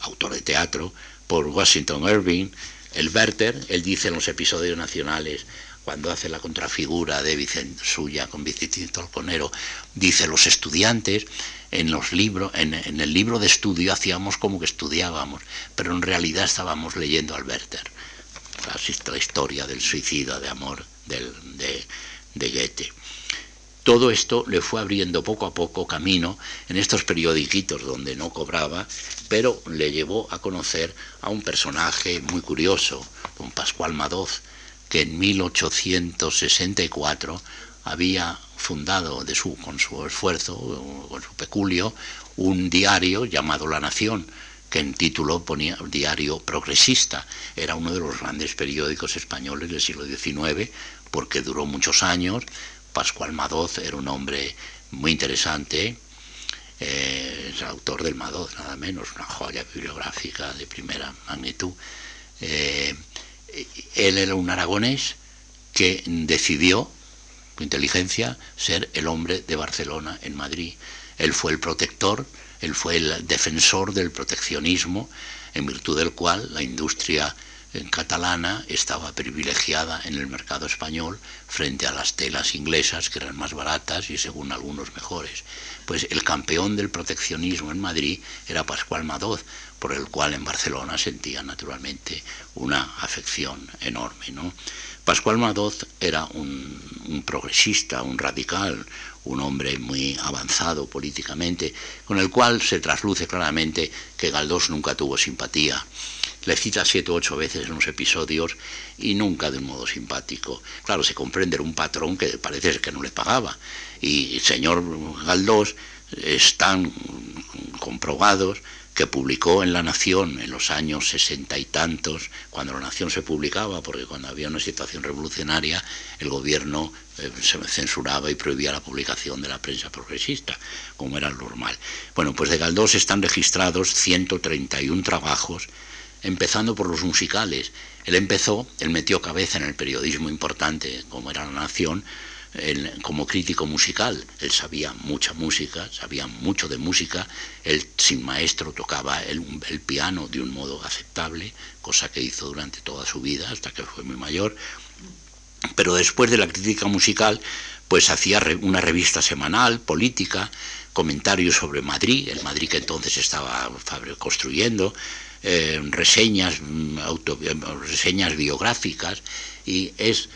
autor de teatro, por Washington Irving, el Werther, él dice en los episodios nacionales, cuando hace la contrafigura de Vicente suya con Vicentito Alconero, dice los estudiantes en los libros, en, el libro de estudio hacíamos como que estudiábamos, pero en realidad estábamos leyendo al Werther, la, historia del suicida de amor de, de Goethe. Todo esto le fue abriendo poco a poco camino en estos periodiquitos donde no cobraba, pero le llevó a conocer a un personaje muy curioso, don Pascual Madoz, que en 1864 había fundado de su, con su esfuerzo, con su peculio, un diario llamado La Nación, que en título ponía Diario Progresista. Era uno de los grandes periódicos españoles del siglo XIX, porque duró muchos años, Pascual Madoz era un hombre muy interesante, eh, es el autor del Madoz, nada menos, una joya bibliográfica de primera magnitud. Eh, él era un aragonés que decidió, con inteligencia, ser el hombre de Barcelona en Madrid. Él fue el protector, él fue el defensor del proteccionismo, en virtud del cual la industria catalana estaba privilegiada en el mercado español frente a las telas inglesas que eran más baratas y según algunos mejores. Pues el campeón del proteccionismo en Madrid era Pascual Madoz, por el cual en Barcelona sentía naturalmente una afección enorme. ¿no? Pascual Madoz era un, un progresista, un radical, un hombre muy avanzado políticamente, con el cual se trasluce claramente que Galdós nunca tuvo simpatía le cita siete o ocho veces en los episodios y nunca de un modo simpático. Claro, se comprende un patrón que parece que no le pagaba. Y señor Galdós están comprobados que publicó en La Nación en los años sesenta y tantos, cuando La Nación se publicaba, porque cuando había una situación revolucionaria, el gobierno eh, se censuraba y prohibía la publicación de la prensa progresista, como era normal. Bueno, pues de Galdós están registrados 131 trabajos empezando por los musicales. Él empezó, él metió cabeza en el periodismo importante, como era La Nación, como crítico musical. Él sabía mucha música, sabía mucho de música. Él, sin maestro, tocaba el, el piano de un modo aceptable, cosa que hizo durante toda su vida, hasta que fue muy mayor. Pero después de la crítica musical, pues hacía una revista semanal, política, comentarios sobre Madrid, el Madrid que entonces estaba construyendo, eh, reseñas, mm, eh, reseñas biográficas y es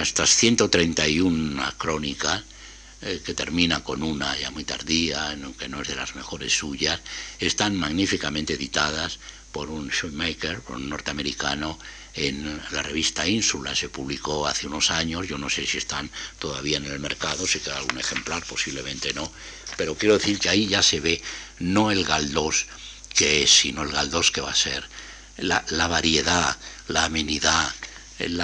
estas 131 crónicas eh, que termina con una ya muy tardía, que no es de las mejores suyas, están magníficamente editadas por un shoemaker, por un norteamericano, en la revista Ínsula, se publicó hace unos años, yo no sé si están todavía en el mercado, si queda algún ejemplar, posiblemente no, pero quiero decir que ahí ya se ve no el Galdós que es, sino el Galdós que va a ser, la, variedad, la amenidad, el,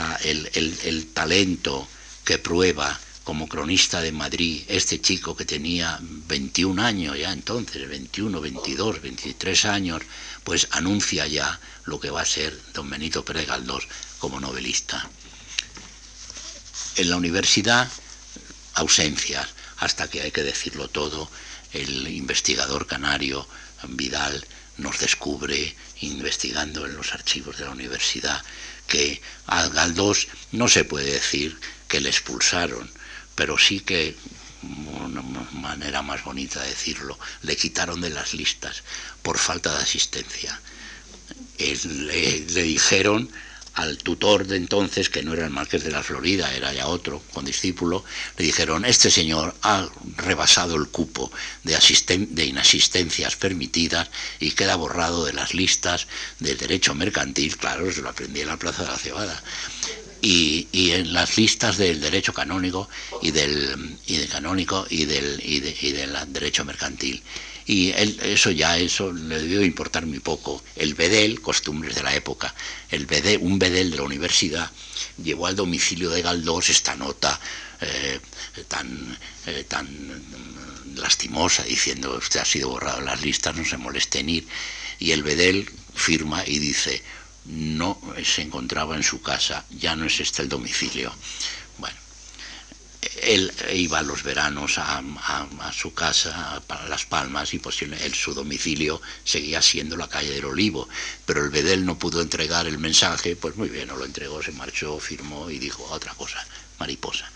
el, talento que prueba como cronista de Madrid este chico que tenía 21 años ya entonces, 21, 22, 23 años, pues anuncia ya lo que va a ser don Benito Pérez Galdós como novelista. En la universidad, ausencias, hasta que hay que decirlo todo, el investigador canario Vidal nos descubre, investigando en los archivos de la universidad, que a Galdós no se puede decir que le expulsaron, pero sí que, una manera más bonita de decirlo, le quitaron de las listas por falta de asistencia. le, le dijeron al tutor de entonces, que no era el marqués de la Florida, era ya otro, con discípulo, le dijeron, este señor ha rebasado el cupo de, de inasistencias permitidas y queda borrado de las listas del derecho mercantil, claro, se lo aprendí en la Plaza de la Cebada. Y, en las listas del derecho canónico y del, y canónico y del, y del derecho mercantil y eso ya, eso le debió importar muy poco. El bedel, costumbres de la época, el bedel, un bedel de la universidad llevó al domicilio de Galdós esta nota eh, tan, eh, tan lastimosa, diciendo, usted ha sido borrado en las listas, no se moleste en ir. Y el bedel firma y dice, no se encontraba en su casa, ya no es este el domicilio él iba los veranos a, su casa, para Las Palmas, y posiblemente su domicilio seguía siendo la calle del Olivo, pero el Bedel no pudo entregar el mensaje, pues muy bien, no lo entregó, se marchó, firmó y dijo otra cosa, mariposa.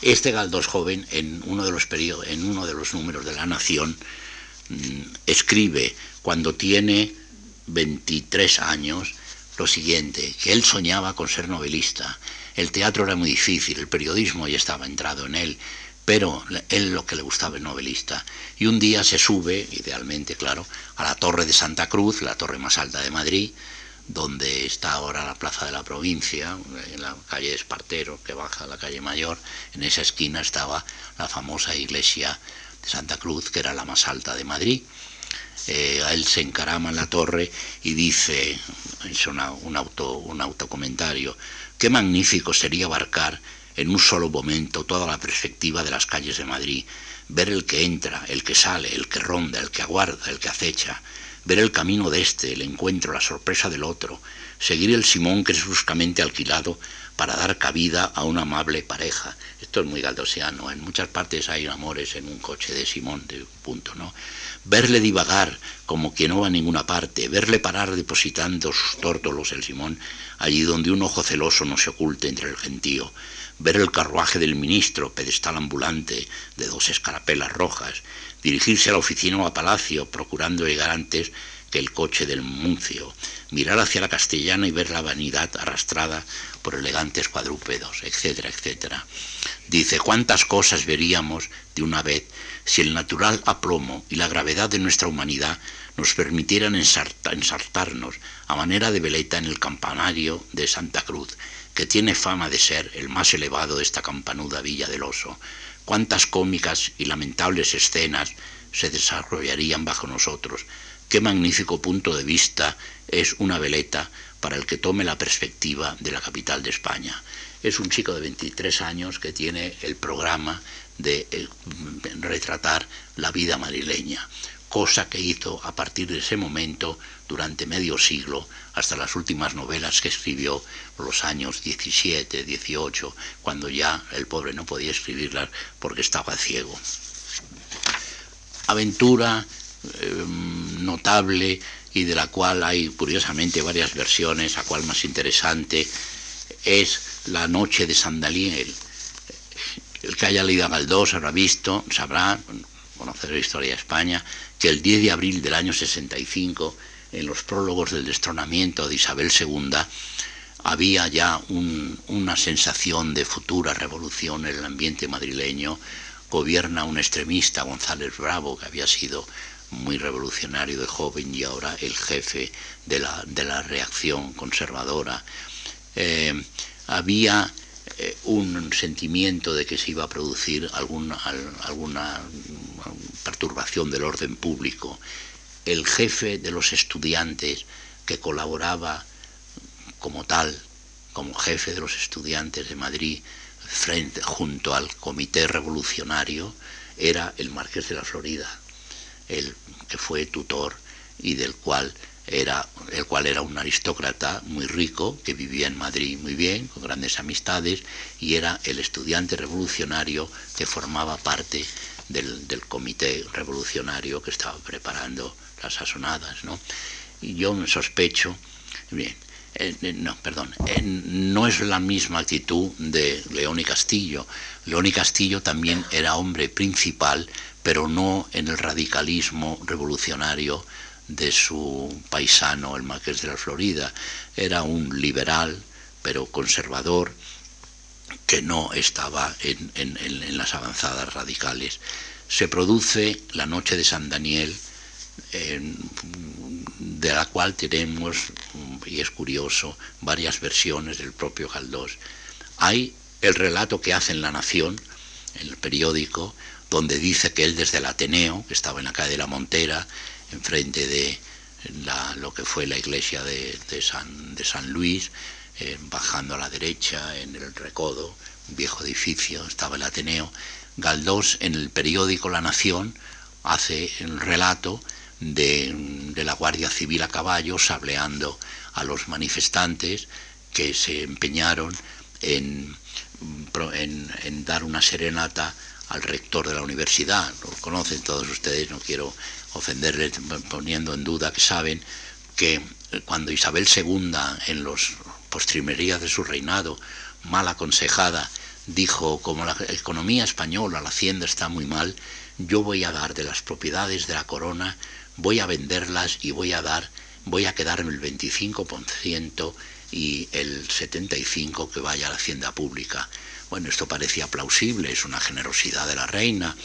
Este Galdós joven, en uno de los, en uno de los números de La Nación, mm, escribe, cuando tiene 23 años, lo siguiente, que él soñaba con ser novelista, el teatro era muy difícil, el periodismo ya estaba entrado en él, pero él lo que le gustaba es novelista. Y un día se sube, idealmente, claro, a la Torre de Santa Cruz, la torre más alta de Madrid, donde está ahora la Plaza de la Provincia, en la calle Espartero, que baja a la calle Mayor. En esa esquina estaba la famosa iglesia de Santa Cruz, que era la más alta de Madrid. Eh, a él se encarama en la torre y dice, es un, auto, un autocomentario, Qué magnífico sería abarcar en un solo momento toda la perspectiva de las calles de Madrid, ver el que entra, el que sale, el que ronda, el que aguarda, el que acecha, ver el camino de este, el encuentro, la sorpresa del otro, seguir el Simón que es bruscamente alquilado para dar cabida a una amable pareja. Esto es muy galdosiano, en muchas partes hay amores en un coche de Simón, de punto, ¿no? Verle divagar como que no va a ninguna parte, verle parar depositando sus tórtolos el Simón allí donde un ojo celoso no se oculte entre el gentío, ver el carruaje del ministro, pedestal ambulante de dos escarapelas rojas, dirigirse a la oficina o a palacio procurando llegar antes que el coche del muncio, mirar hacia la castellana y ver la vanidad arrastrada por elegantes cuadrúpedos, etcétera, etcétera. Dice, ¿cuántas cosas veríamos de una vez si el natural aplomo y la gravedad de nuestra humanidad nos permitieran ensartarnos a manera de veleta en el campanario de Santa Cruz, que tiene fama de ser el más elevado de esta campanuda Villa del Oso. Cuántas cómicas y lamentables escenas se desarrollarían bajo nosotros. Qué magnífico punto de vista es una veleta para el que tome la perspectiva de la capital de España. Es un chico de 23 años que tiene el programa de eh, retratar la vida madrileña, cosa que hizo a partir de ese momento durante medio siglo hasta las últimas novelas que escribió los años 17, 18, cuando ya el pobre no podía escribirlas porque estaba ciego. Aventura eh, notable y de la cual hay curiosamente varias versiones, la cual más interesante es La noche de San Daniel, el que haya leído a Galdós habrá visto, sabrá, conocer la historia de España, que el 10 de abril del año 65, en los prólogos del destronamiento de Isabel II, había ya una sensación de futura revolución en el ambiente madrileño. Gobierna un extremista, González Bravo, que había sido muy revolucionario de joven y ahora el jefe de la, reacción conservadora. Eh, había eh, un sentimiento de que se iba a producir alguna, alguna perturbación del orden público. El jefe de los estudiantes que colaboraba como tal, como jefe de los estudiantes de Madrid, junto al comité revolucionario, era el marqués de la Florida, el que fue tutor y del cual era, el cual era un aristócrata muy rico, que vivía en Madrid muy bien, con grandes amistades, y era el estudiante revolucionario que formaba parte del, comité revolucionario que estaba preparando las asonadas. ¿no? Y yo me sospecho, bien, eh, eh, no, perdón, eh, no es la misma actitud de León y Castillo. León y Castillo también era hombre principal, pero no en el radicalismo revolucionario de su paisano, el marqués de la Florida. Era un liberal, pero conservador, que no estaba en, las avanzadas radicales. Se produce la noche de San Daniel, de la cual tenemos, y es curioso, varias versiones del propio Galdós. Hay el relato que hace en La Nación, en el periódico, donde dice que él desde el Ateneo, que estaba en la calle de la Montera, enfrente de lo que fue la iglesia de, San, de Luis, eh, bajando a la derecha en el Recodo, un viejo edificio, estaba el Ateneo. Galdós en el periódico La Nación hace el relato de, la Guardia Civil a caballo sableando a los manifestantes que se empeñaron en, en, dar una serenata al rector de la universidad. Lo conocen todos ustedes, no quiero ofenderles poniendo en duda que saben que cuando Isabel II, en los postrimerías de su reinado, mal aconsejada, dijo, como la economía española, la hacienda está muy mal, yo voy a dar de las propiedades de la corona voy a venderlas y voy a dar, voy a quedarme el 25% y el 75% que vaya a la hacienda pública. Bueno, esto parecía plausible, es una generosidad de la reina,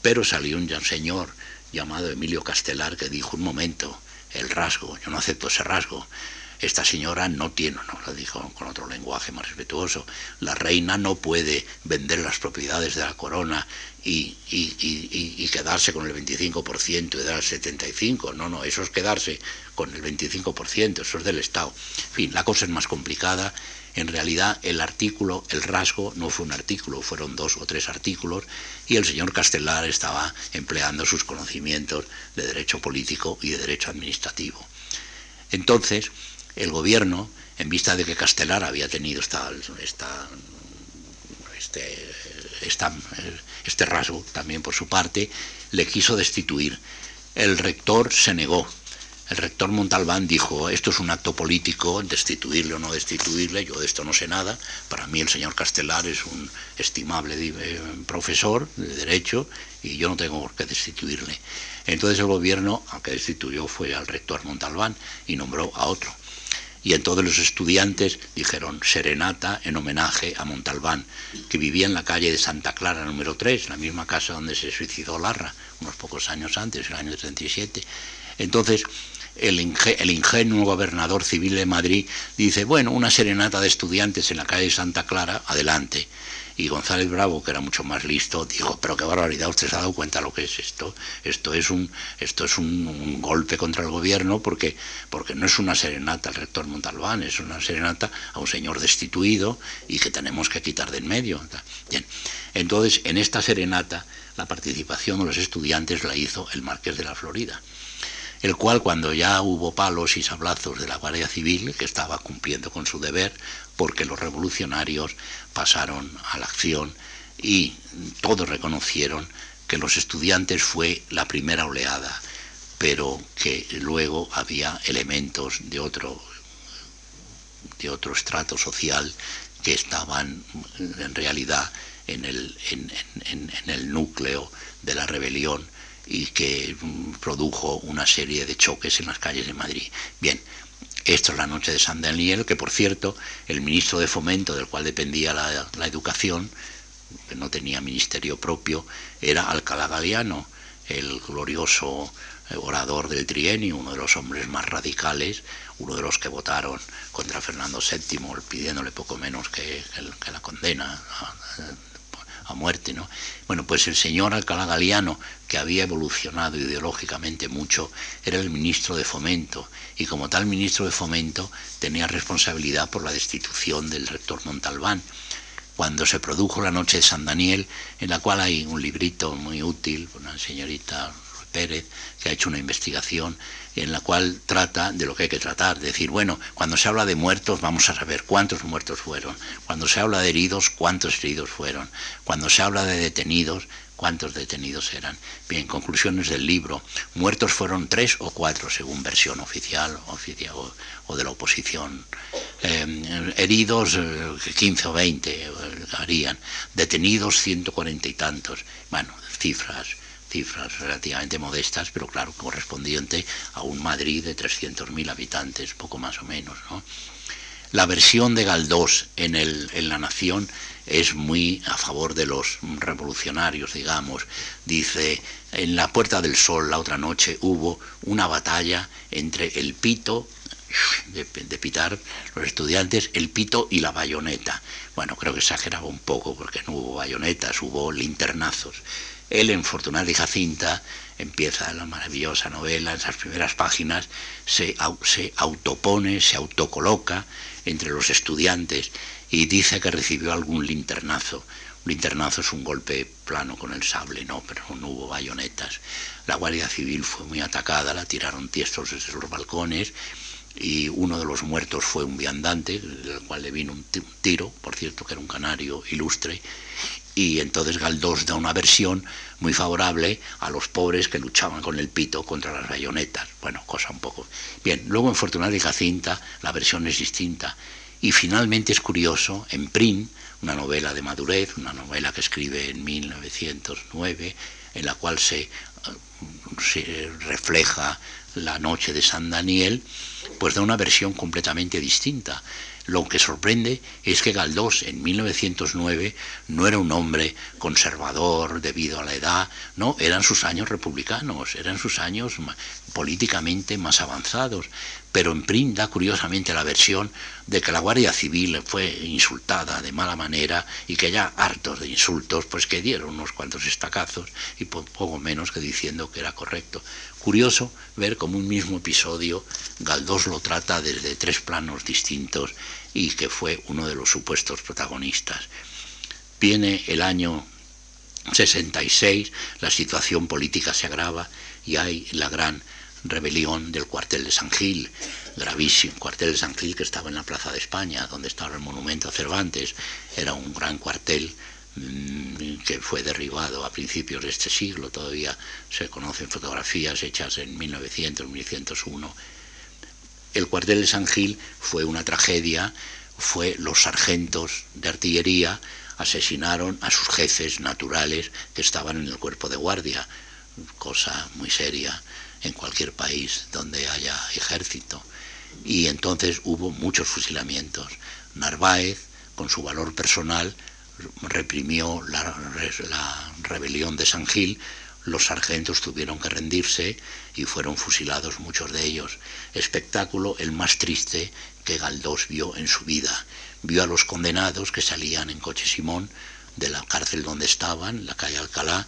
pero salió un señor llamado Emilio Castelar que dijo, un momento, el rasgo, yo no acepto ese rasgo, esta señora no tiene, no lo dijo con otro lenguaje más respetuoso, la reina no puede vender las propiedades de la corona y, quedarse con el 25% y dar el 75%, no, no, eso es quedarse con el 25%, eso es del Estado. En fin, la cosa es más complicada, en realidad el artículo, el rasgo, no fue un artículo, fueron dos o tres artículos y el señor Castelar estaba empleando sus conocimientos de derecho político y de derecho administrativo. Entonces, el gobierno, en vista de que Castelar había tenido esta, este, este rasgo también por su parte, le quiso destituir. El rector se negó. El rector Montalbán dijo, esto es un acto político, destituirle o no destituirle, yo de esto no sé nada. Para mí el señor Castelar es un estimable eh, profesor de derecho y yo no tengo por qué destituirle. Entonces el gobierno, aunque destituyó, fue al rector Montalbán y nombró a otro y entonces los estudiantes dijeron serenata en homenaje a Montalbán, que vivía en la calle de Santa Clara número 3, la misma casa donde se suicidó Larra, unos pocos años antes, el año 37. Entonces, el, el, ingenuo gobernador civil de Madrid dice, bueno, una serenata de estudiantes en la calle Santa Clara, adelante. Y González Bravo, que era mucho más listo, dijo, pero qué barbaridad, usted se ha dado cuenta lo que es esto. Esto es un, esto es un, golpe contra el gobierno porque, porque no es una serenata al rector Montalbán, es una serenata a un señor destituido y que tenemos que quitar de en medio. Bien, entonces en esta serenata la participación de los estudiantes la hizo el marqués de la Florida el cual cuando ya hubo palos y sablazos de la Guardia Civil, que estaba cumpliendo con su deber, porque los revolucionarios pasaron a la acción y todos reconocieron que los estudiantes fue la primera oleada, pero que luego había elementos de otro, de otro estrato social que estaban en realidad en el, en el núcleo de la rebelión y que produjo una serie de choques en las calles de Madrid. Bien, esto es la noche de San Daniel, que por cierto, el ministro de Fomento, del cual dependía la, educación, que no tenía ministerio propio, era Alcalá Galiano, el glorioso eh, orador del trienio, uno de los hombres más radicales, uno de los que votaron contra Fernando VII, pidiéndole poco menos que, que la condena a muerte, ¿no? Bueno, pues el señor Alcalá Galiano, que había evolucionado ideológicamente mucho, era el ministro de Fomento, y como tal ministro de Fomento tenía responsabilidad por la destitución del rector Montalbán. Cuando se produjo la noche de San Daniel, en la cual hay un librito muy útil, una señorita Pérez, que ha hecho una investigación en la cual trata de lo que hay que tratar, decir, bueno, cuando se habla de muertos vamos a saber cuántos muertos fueron, cuando se habla de heridos, cuántos heridos fueron, cuando se habla de detenidos, cuántos detenidos eran. Bien, conclusiones del libro. Muertos fueron tres o cuatro, según versión oficial, o, de la oposición. Eh, heridos, 15 eh, o 20 eh, harían. Detenidos, 140 y tantos. Bueno, cifras cifras relativamente modestas, pero claro, correspondiente a un Madrid de 300.000 habitantes, poco más o menos. La versión de Galdós en, el, en La Nación es muy a favor de los revolucionarios, digamos. Dice, en la Puerta del Sol la otra noche hubo una batalla entre el pito, de, pitar los estudiantes, el pito y la bayoneta. Bueno, creo que exageraba un poco porque no hubo bayonetas, hubo linternazos. Él en Fortunata y Jacinta empieza la maravillosa novela, en esas primeras páginas, se, se autopone, se autocoloca entre los estudiantes y dice que recibió algún linternazo. Un linternazo es un golpe plano con el sable, no, pero no hubo bayonetas. La Guardia Civil fue muy atacada, la tiraron tiestos desde los balcones y uno de los muertos fue un viandante, del cual le vino un tiro, por cierto que era un canario ilustre, y entonces Galdós da una versión muy favorable a los pobres que luchaban con el pito contra las bayonetas. Bueno, cosa un poco. Bien, luego en Fortunata y Jacinta la versión es distinta. Y finalmente es curioso, en Prim, una novela de madurez, una novela que escribe en 1909, en la cual se, se refleja la noche de San Daniel, pues da una versión completamente distinta. Lo que sorprende es que Galdós en 1909 no era un hombre conservador debido a la edad, no, eran sus años republicanos, eran sus años políticamente más avanzados. Pero en da curiosamente la versión de que la Guardia Civil fue insultada de mala manera y que ya hartos de insultos, pues que dieron unos cuantos estacazos y poco menos que diciendo que era correcto. Curioso ver cómo un mismo episodio Galdós lo trata desde tres planos distintos y que fue uno de los supuestos protagonistas. Viene el año 66, la situación política se agrava y hay la gran rebelión del cuartel de San Gil, gravísimo, cuartel de San Gil que estaba en la Plaza de España, donde estaba el monumento a Cervantes, era un gran cuartel que fue derribado a principios de este siglo, todavía se conocen fotografías hechas en 1900, 1901. El cuartel de San Gil fue una tragedia, fue los sargentos de artillería asesinaron a sus jefes naturales que estaban en el cuerpo de guardia, cosa muy seria en cualquier país donde haya ejército. Y entonces hubo muchos fusilamientos. Narváez, con su valor personal, reprimió la, rebelión de San Gil, los sargentos tuvieron que rendirse y fueron fusilados muchos de ellos. Espectáculo el más triste que Galdós vio en su vida. Vio a los condenados que salían en coche Simón de la cárcel donde estaban, la calle Alcalá,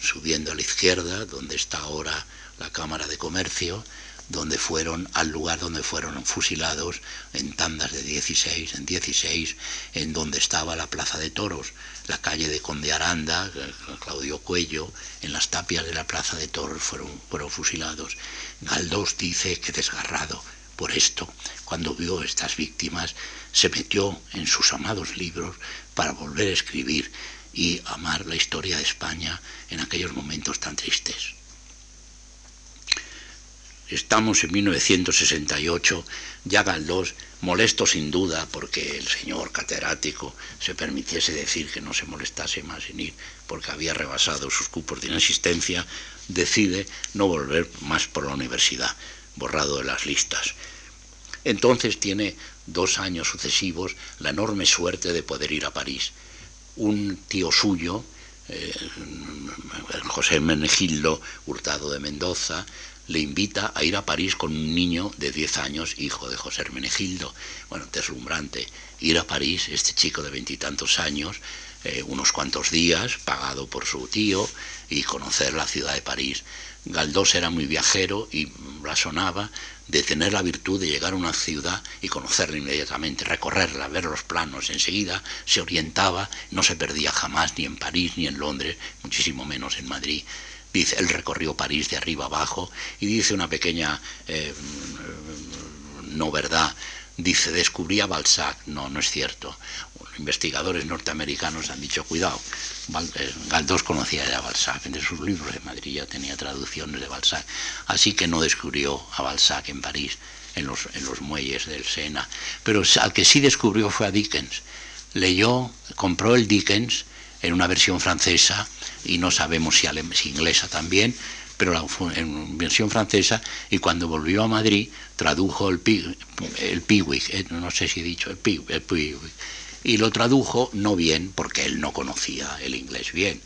subiendo a la izquierda, donde está ahora la Cámara de Comercio, donde fueron al lugar donde fueron fusilados en tandas de 16 en 16, en donde estaba la Plaza de Toros, la calle de Conde Aranda, eh, Claudio Cuello, en las tapias de la Plaza de Toros fueron, fueron fusilados. Galdós dice que desgarrado por esto, cuando vio estas víctimas, se metió en sus amados libros para volver a escribir y amar la historia de España en aquellos momentos tan tristes. Estamos en 1968, ya Galdós, molesto sin duda porque el señor catedrático se permitiese decir que no se molestase más en ir porque había rebasado sus cupos de inasistencia, decide no volver más por la universidad, borrado de las listas. Entonces tiene dos años sucesivos la enorme suerte de poder ir a París. Un tío suyo, eh, José Menegildo Hurtado de Mendoza, le invita a ir a París con un niño de 10 años, hijo de José Hermenegildo. Bueno, deslumbrante. Ir a París, este chico de veintitantos años, eh, unos cuantos días, pagado por su tío, y conocer la ciudad de París. Galdós era muy viajero y blasonaba de tener la virtud de llegar a una ciudad y conocerla inmediatamente, recorrerla, ver los planos, enseguida se orientaba, no se perdía jamás ni en París ni en Londres, muchísimo menos en Madrid. Dice, él recorrió París de arriba abajo y dice una pequeña eh, no verdad, dice, descubría Balzac, no, no es cierto. Investigadores norteamericanos han dicho, cuidado, eh, Galdós conocía ya a Balzac, entre sus libros de Madrid ya tenía traducciones de Balzac, así que no descubrió a Balzac en París, en los, en los muelles del Sena, pero al que sí descubrió fue a Dickens. Leyó, compró el Dickens en una versión francesa y no sabemos si, si inglesa también, pero la, en versión francesa, y cuando volvió a Madrid tradujo el, el Piwik, eh, no sé si he dicho el Piwik, y lo tradujo no bien, porque él no conocía el inglés bien.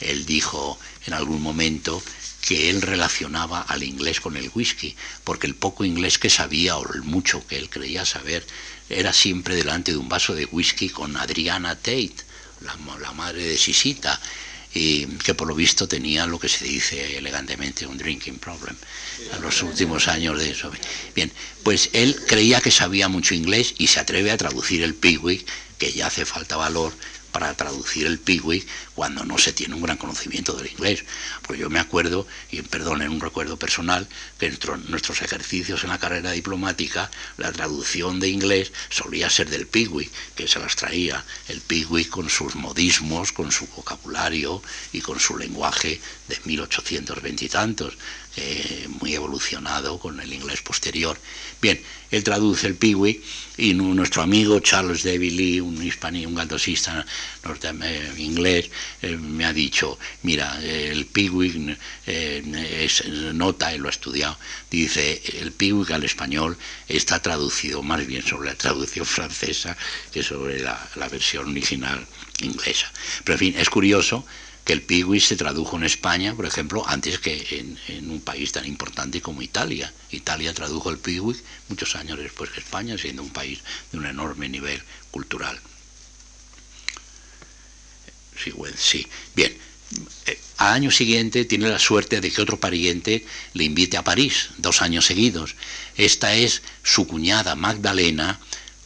Él dijo en algún momento que él relacionaba al inglés con el whisky, porque el poco inglés que sabía o el mucho que él creía saber era siempre delante de un vaso de whisky con Adriana Tate, la, la madre de Sisita, y que por lo visto tenía lo que se dice elegantemente un drinking problem en los últimos años de eso. Bien, pues él creía que sabía mucho inglés y se atreve a traducir el Pickwick, que ya hace falta valor para traducir el Pickwick cuando no se tiene un gran conocimiento del inglés. Pues yo me acuerdo, y perdonen un recuerdo personal, que en nuestros ejercicios en la carrera diplomática, la traducción de inglés solía ser del Pickwick, que se las traía el Pickwick con sus modismos, con su vocabulario y con su lenguaje de 1820 y tantos. Eh, muy evolucionado con el inglés posterior. Bien, él traduce el Pickwick y nuestro amigo Charles David Lee, un hispaní, un galdosista eh, inglés, eh, me ha dicho, mira, el Pickwick es nota, él lo ha estudiado, dice, el Pickwick al español está traducido más bien sobre la traducción francesa que sobre la, la versión original inglesa. Pero en fin, es curioso que el Piwi se tradujo en España, por ejemplo, antes que en, un país tan importante como Italia. Italia tradujo el Piwi muchos años después que España, siendo un país de un enorme nivel cultural. Sí, sí. Bien, eh, al año siguiente tiene la suerte de que otro pariente le invite a París, dos años seguidos. Esta es su cuñada Magdalena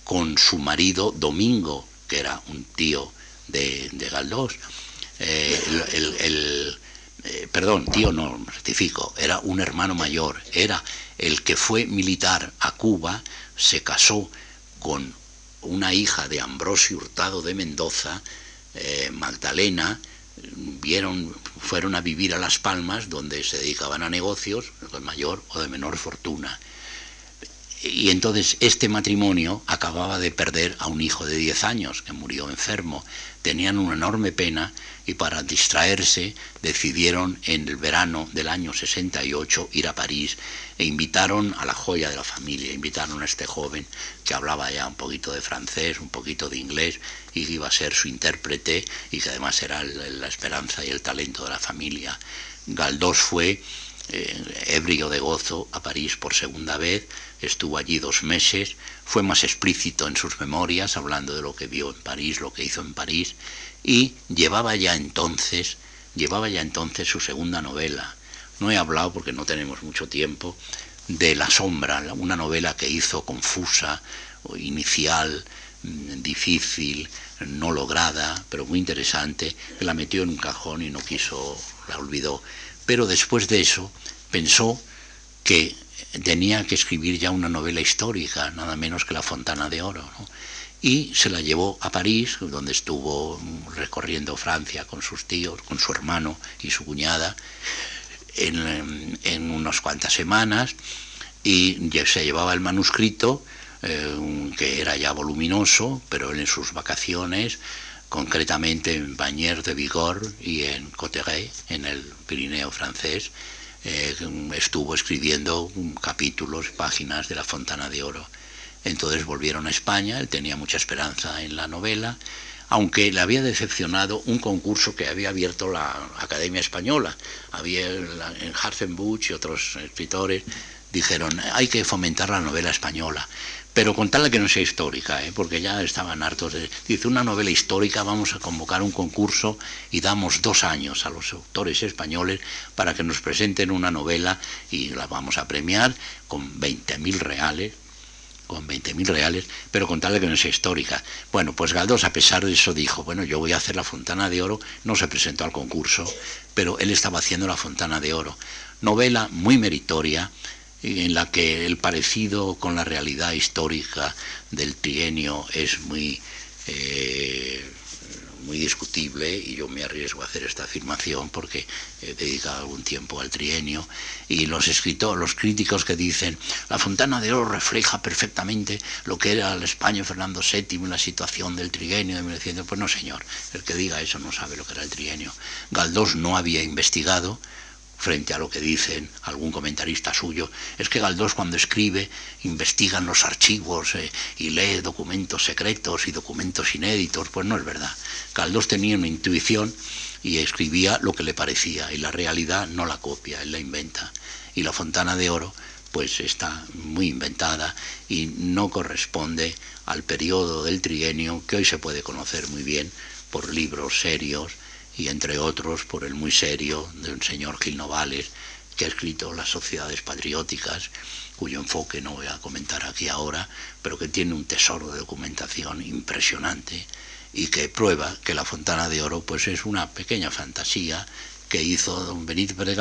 con su marido Domingo, que era un tío de, de Galdós eh, el, eh, perdón, tío no, rectifico, era un hermano mayor, era el que fue militar a Cuba, se casó con una hija de Ambrosio Hurtado de Mendoza, eh, Magdalena, vieron, fueron a vivir a Las Palmas, donde se dedicaban a negocios de mayor o de menor fortuna. Y entonces este matrimonio acababa de perder a un hijo de 10 años que murió enfermo. Tenían una enorme pena y para distraerse decidieron en el verano del año 68 ir a París e invitaron a la joya de la familia, invitaron a este joven que hablaba ya un poquito de francés, un poquito de inglés y que iba a ser su intérprete y que además era la esperanza y el talento de la familia. Galdós fue eh, ebrio de gozo a París por segunda vez, estuvo allí dos meses, fue más explícito en sus memorias, hablando de lo que vio en París, lo que hizo en París, y llevaba ya entonces, llevaba ya entonces su segunda novela. No he hablado porque no tenemos mucho tiempo de La sombra, una novela que hizo confusa, inicial, mm, difícil, no lograda, pero muy interesante, que la metió en un cajón y no quiso, la olvidó. Pero después de eso pensó que tenía que escribir ya una novela histórica, nada menos que La Fontana de Oro y se la llevó a París, donde estuvo recorriendo Francia con sus tíos, con su hermano y su cuñada, en, unas cuantas semanas, y se llevaba el manuscrito, eh, que era ya voluminoso, pero en sus vacaciones, concretamente en Bagnères de Vigor y en Cotteret, en el Pirineo francés, eh, estuvo escribiendo capítulos, páginas de la Fontana de Oro. Entonces volvieron a España, él tenía mucha esperanza en la novela, aunque le había decepcionado un concurso que había abierto la Academia Española. Había en Harzenbuch y otros escritores dijeron, hay que fomentar la novela española pero con tal de que no sea histórica, ¿eh? porque ya estaban hartos de... Dice, una novela histórica, vamos a convocar un concurso y damos dos años a los autores españoles para que nos presenten una novela y la vamos a premiar con 20.000 reales, con 20.000 reales, pero con tal de que no sea histórica. Bueno, pues Galdós, a pesar de eso, dijo, bueno, yo voy a hacer la Fontana de Oro, no se presentó al concurso, pero él estaba haciendo la Fontana de Oro. Novela muy meritoria, en la que el parecido con la realidad histórica del trienio es muy, eh, muy discutible y yo me arriesgo a hacer esta afirmación porque he dedicado algún tiempo al trienio y los escritores, los críticos que dicen la Fontana de Oro refleja perfectamente lo que era el España Fernando VII la situación del trienio de 1900, pues no señor, el que diga eso no sabe lo que era el trienio. Galdós no había investigado, frente a lo que dicen algún comentarista suyo, es que Galdós cuando escribe investiga en los archivos eh, y lee documentos secretos y documentos inéditos, pues no es verdad. Galdós tenía una intuición y escribía lo que le parecía y la realidad no la copia, él la inventa. Y la Fontana de Oro pues está muy inventada y no corresponde al periodo del trienio que hoy se puede conocer muy bien por libros serios, y entre otros por el muy serio de un señor Gil Novales, que ha escrito Las sociedades patrióticas, cuyo enfoque no voy a comentar aquí ahora, pero que tiene un tesoro de documentación impresionante y que prueba que la Fontana de Oro pues es una pequeña fantasía que hizo don Benito Pérez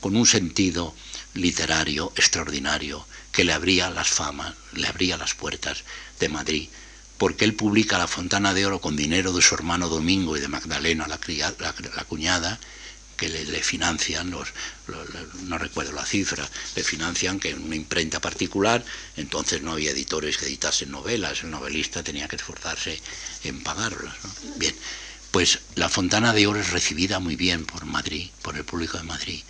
con un sentido literario extraordinario que le abría las famas, le abría las puertas de Madrid porque él publica La Fontana de Oro con dinero de su hermano Domingo y de Magdalena, la, cuñada, que le, financian, los, no recuerdo la cifra, le financian que en una imprenta particular, entonces no había editores que editasen novelas, el novelista tenía que esforzarse en pagarlas. Bien, pues La Fontana de Oro es recibida muy bien por Madrid, por el público de Madrid.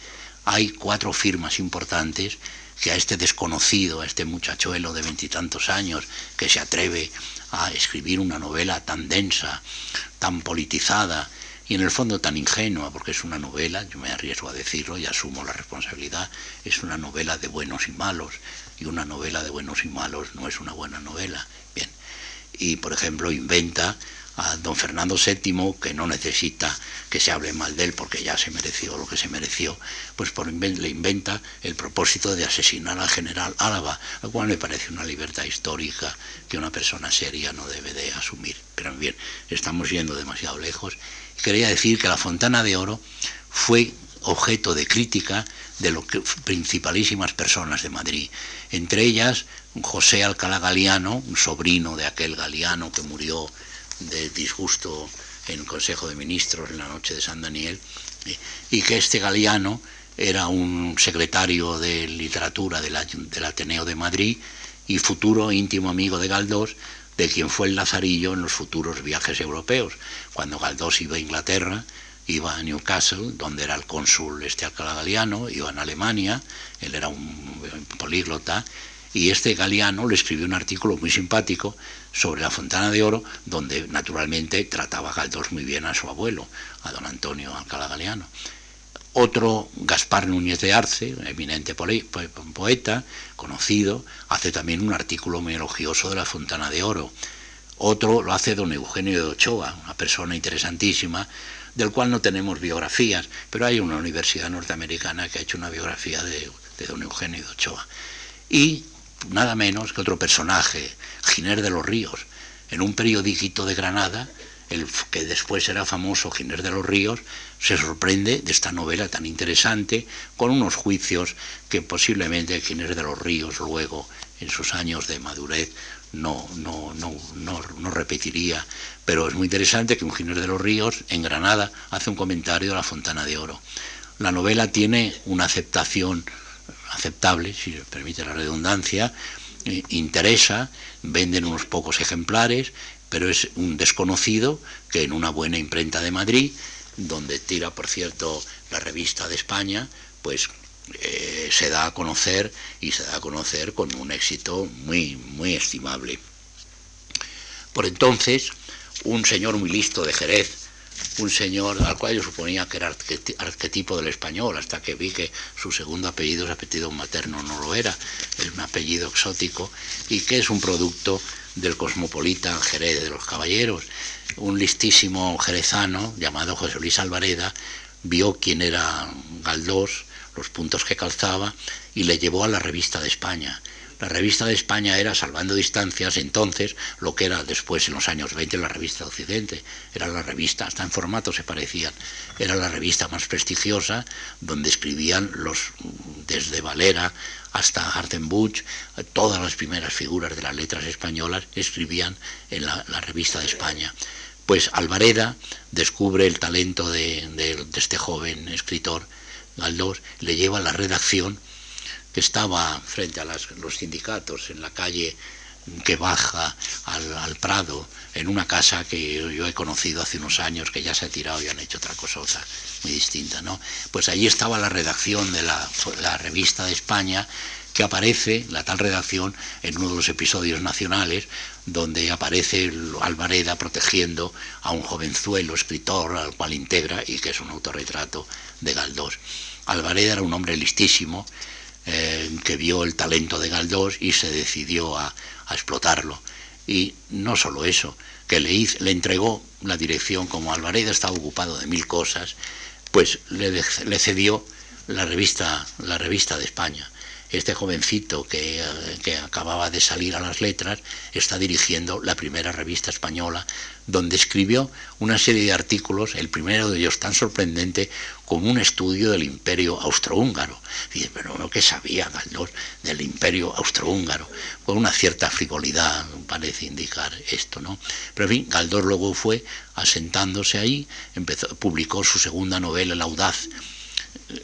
Hay cuatro firmas importantes que a este desconocido, a este muchachuelo de veintitantos años que se atreve a escribir una novela tan densa, tan politizada y en el fondo tan ingenua, porque es una novela, yo me arriesgo a decirlo y asumo la responsabilidad, es una novela de buenos y malos, y una novela de buenos y malos no es una buena novela. Bien, y por ejemplo inventa a don Fernando VII, que no necesita que se hable mal de él porque ya se mereció lo que se mereció, pues por le inventa el propósito de asesinar al general Álava, lo cual me parece una libertad histórica que una persona seria no debe de asumir. Pero bien, estamos yendo demasiado lejos. Quería decir que la Fontana de Oro fue objeto de crítica de lo que, principalísimas personas de Madrid, entre ellas José Alcalá Galiano, un sobrino de aquel Galiano que murió de disgusto en el Consejo de Ministros en la noche de San Daniel, y que este Galeano era un secretario de literatura del, Ateneo de Madrid y futuro íntimo amigo de Galdós, de quien fue el Lazarillo en los futuros viajes europeos. Cuando Galdós iba a Inglaterra, iba a Newcastle, donde era el cónsul este Alcalá Galiano, iba a Alemania, él era un políglota, y este Galeano le escribió un artículo muy simpático sobre la Fontana de Oro, donde naturalmente trataba Galdós muy bien a su abuelo, a don Antonio Alcalá Galeano. Otro, Gaspar Núñez de Arce, eminente poeta, conocido, hace también un artículo muy elogioso de la Fontana de Oro. Otro lo hace don Eugenio de Ochoa, una persona interesantísima, del cual no tenemos biografías, pero hay una universidad norteamericana que ha hecho una biografía de, de don Eugenio de Ochoa. Y nada menos que otro personaje, Giner de los Ríos, en un periodiquito de Granada, el que después era famoso Giner de los Ríos, se sorprende de esta novela tan interesante, con unos juicios que posiblemente Giner de los Ríos luego, en sus años de madurez, no, no, no, no, repetiría. Pero es muy interesante que un Giner de los Ríos, en Granada, hace un comentario de la Fontana de Oro. La novela tiene una aceptación aceptable, si se permite la redundancia, eh, interesa, venden unos pocos ejemplares, pero es un desconocido que en una buena imprenta de Madrid, donde tira, por cierto, la revista de España, pues eh, se da a conocer y se da a conocer con un éxito muy, muy estimable. Por entonces, un señor muy listo de Jerez, un señor al cual yo suponía que era arquetipo del español, hasta que vi que su segundo apellido es apellido materno, no lo era, es un apellido exótico y que es un producto del cosmopolita Jerez de los Caballeros. Un listísimo jerezano llamado José Luis Alvareda vio quién era Galdós, los puntos que calzaba y le llevó a la revista de España la revista de España era, salvando distancias, entonces lo que era después, en los años 20, la revista Occidente. Era la revista, hasta en formato se parecían, era la revista más prestigiosa, donde escribían los, desde Valera hasta Hartenbuch, todas las primeras figuras de las letras españolas escribían en la, revista de España. Pues Alvareda descubre el talento de, de este joven escritor, Galdós, le lleva a la redacción estaba frente a los sindicatos en la calle que baja al, Prado, en una casa que yo he conocido hace unos años, que ya se ha tirado y han hecho otra cosa muy distinta, ¿no? Pues allí estaba la redacción de la, revista de España, que aparece, la tal redacción, en uno de los episodios nacionales, donde aparece Alvareda protegiendo a un jovenzuelo escritor al cual integra y que es un autorretrato de Galdós. Alvareda era un hombre listísimo, eh, que vio el talento de Galdós y se decidió a, explotarlo. Y no solo eso, que le, le entregó la dirección, como Alvareda estaba ocupado de mil cosas, pues le, le cedió la revista, la revista de España este jovencito que, acababa de salir a las letras está dirigiendo la primera revista española donde escribió una serie de artículos, el primero de ellos tan sorprendente como un estudio del imperio austrohúngaro. Dice, pero no que sabía Galdós del imperio austrohúngaro, con una cierta frivolidad parece indicar esto, ¿no? Pero en fin, Galdós luego fue asentándose ahí, publicó su segunda novela, El Audaz,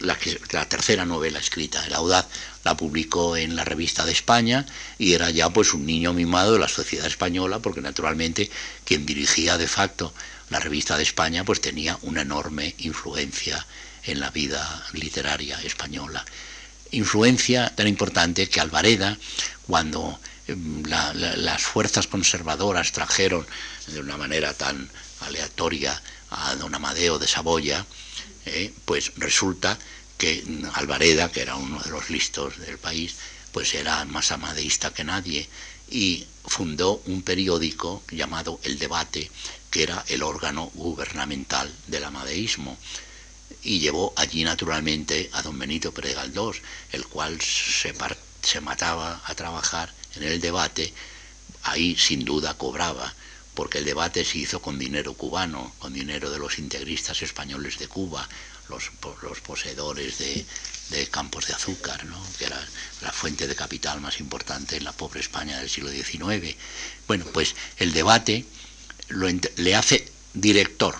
la, la, tercera novela escrita, El Audaz, la publicó en la revista de España y era ya pues un niño mimado de la sociedad española, porque naturalmente quien dirigía de facto la revista de España pues tenía una enorme influencia en la vida literaria española. Influencia tan importante que Alvareda, cuando em, las fuerzas conservadoras trajeron de una manera tan aleatoria a don Amadeo de Saboya, eh, pues resulta que Alvareda, que era uno de los listos del país, pues era más amadeísta que nadie y fundó un periódico llamado El Debate, que era el órgano gubernamental del amadeísmo. Y llevó allí naturalmente a don Benito Pérez Galdós, el cual se, se mataba a trabajar en el debate, ahí sin duda cobraba, porque el debate se hizo con dinero cubano, con dinero de los integristas españoles de Cuba, los, los poseedores de, campos de azúcar, ¿no? que era la fuente de capital más importante en la pobre España del siglo XIX. Bueno, pues el debate le hace director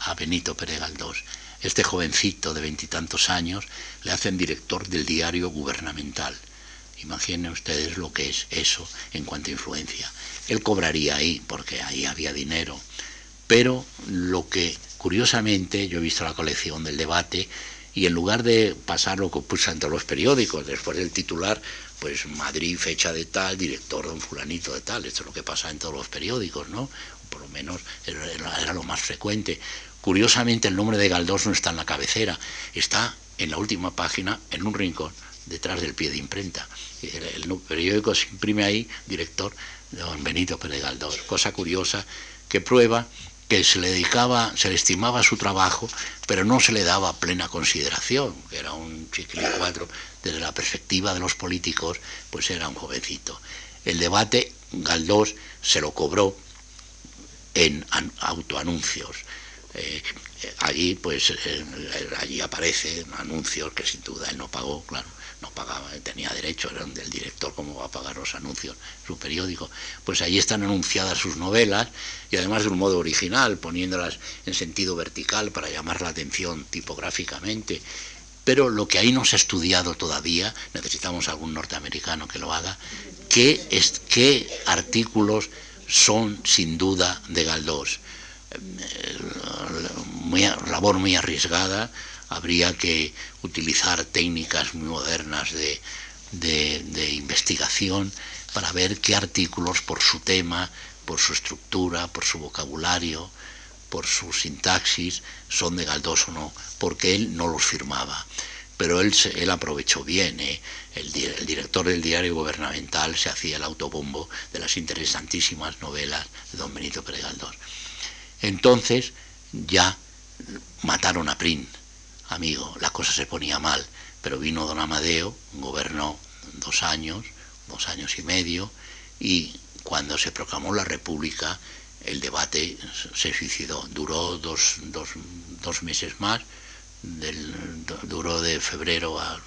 a Benito Pérez Galdós. Este jovencito de veintitantos años le hacen director del diario gubernamental. Imaginen ustedes lo que es eso en cuanto a influencia. Él cobraría ahí, porque ahí había dinero, pero lo que curiosamente yo he visto la colección del debate y en lugar de pasar lo que puso en todos los periódicos, después del titular, pues Madrid, fecha de tal, director don fulanito de tal, esto es lo que pasa en todos los periódicos, ¿no? Por lo menos era, lo más frecuente. Curiosamente el nombre de Galdós no está en la cabecera, está en la última página, en un rincón, detrás del pie de imprenta. El, periódico se imprime ahí, director don Benito Pérez Galdós. Cosa curiosa que prueba que se le dedicaba, se le estimaba su trabajo, pero no se le daba plena consideración, que era un cuatro desde la perspectiva de los políticos, pues era un jovencito. El debate, Galdós se lo cobró en autoanuncios. Eh, allí, pues, eh, allí aparecen anuncios que sin duda él no pagó, claro no pagaba, tenía derecho, era del director, ¿cómo va a pagar los anuncios? Su periódico. Pues ahí están anunciadas sus novelas y además de un modo original, poniéndolas en sentido vertical para llamar la atención tipográficamente. Pero lo que ahí no se ha estudiado todavía, necesitamos algún norteamericano que lo haga, ¿qué, es, qué artículos son sin duda de Galdós? Eh, labor muy arriesgada, habría que utilizar técnicas muy modernas de, investigación para ver qué artículos por su tema, por su estructura, por su vocabulario, por su sintaxis son de Galdós o no, porque él no los firmaba. Pero él, él aprovechó bien, ¿eh? el, director del diario gubernamental se hacía el autobombo de las interesantísimas novelas de don Benito Pérez Galdós. Entonces ya mataron a Prin, amigo, la cosa se ponía mal, pero vino don Amadeo, gobernó dos años, dos años y medio, y cuando se proclamó la República, el debate se suicidó. Duró dos, meses más, duró de febrero a,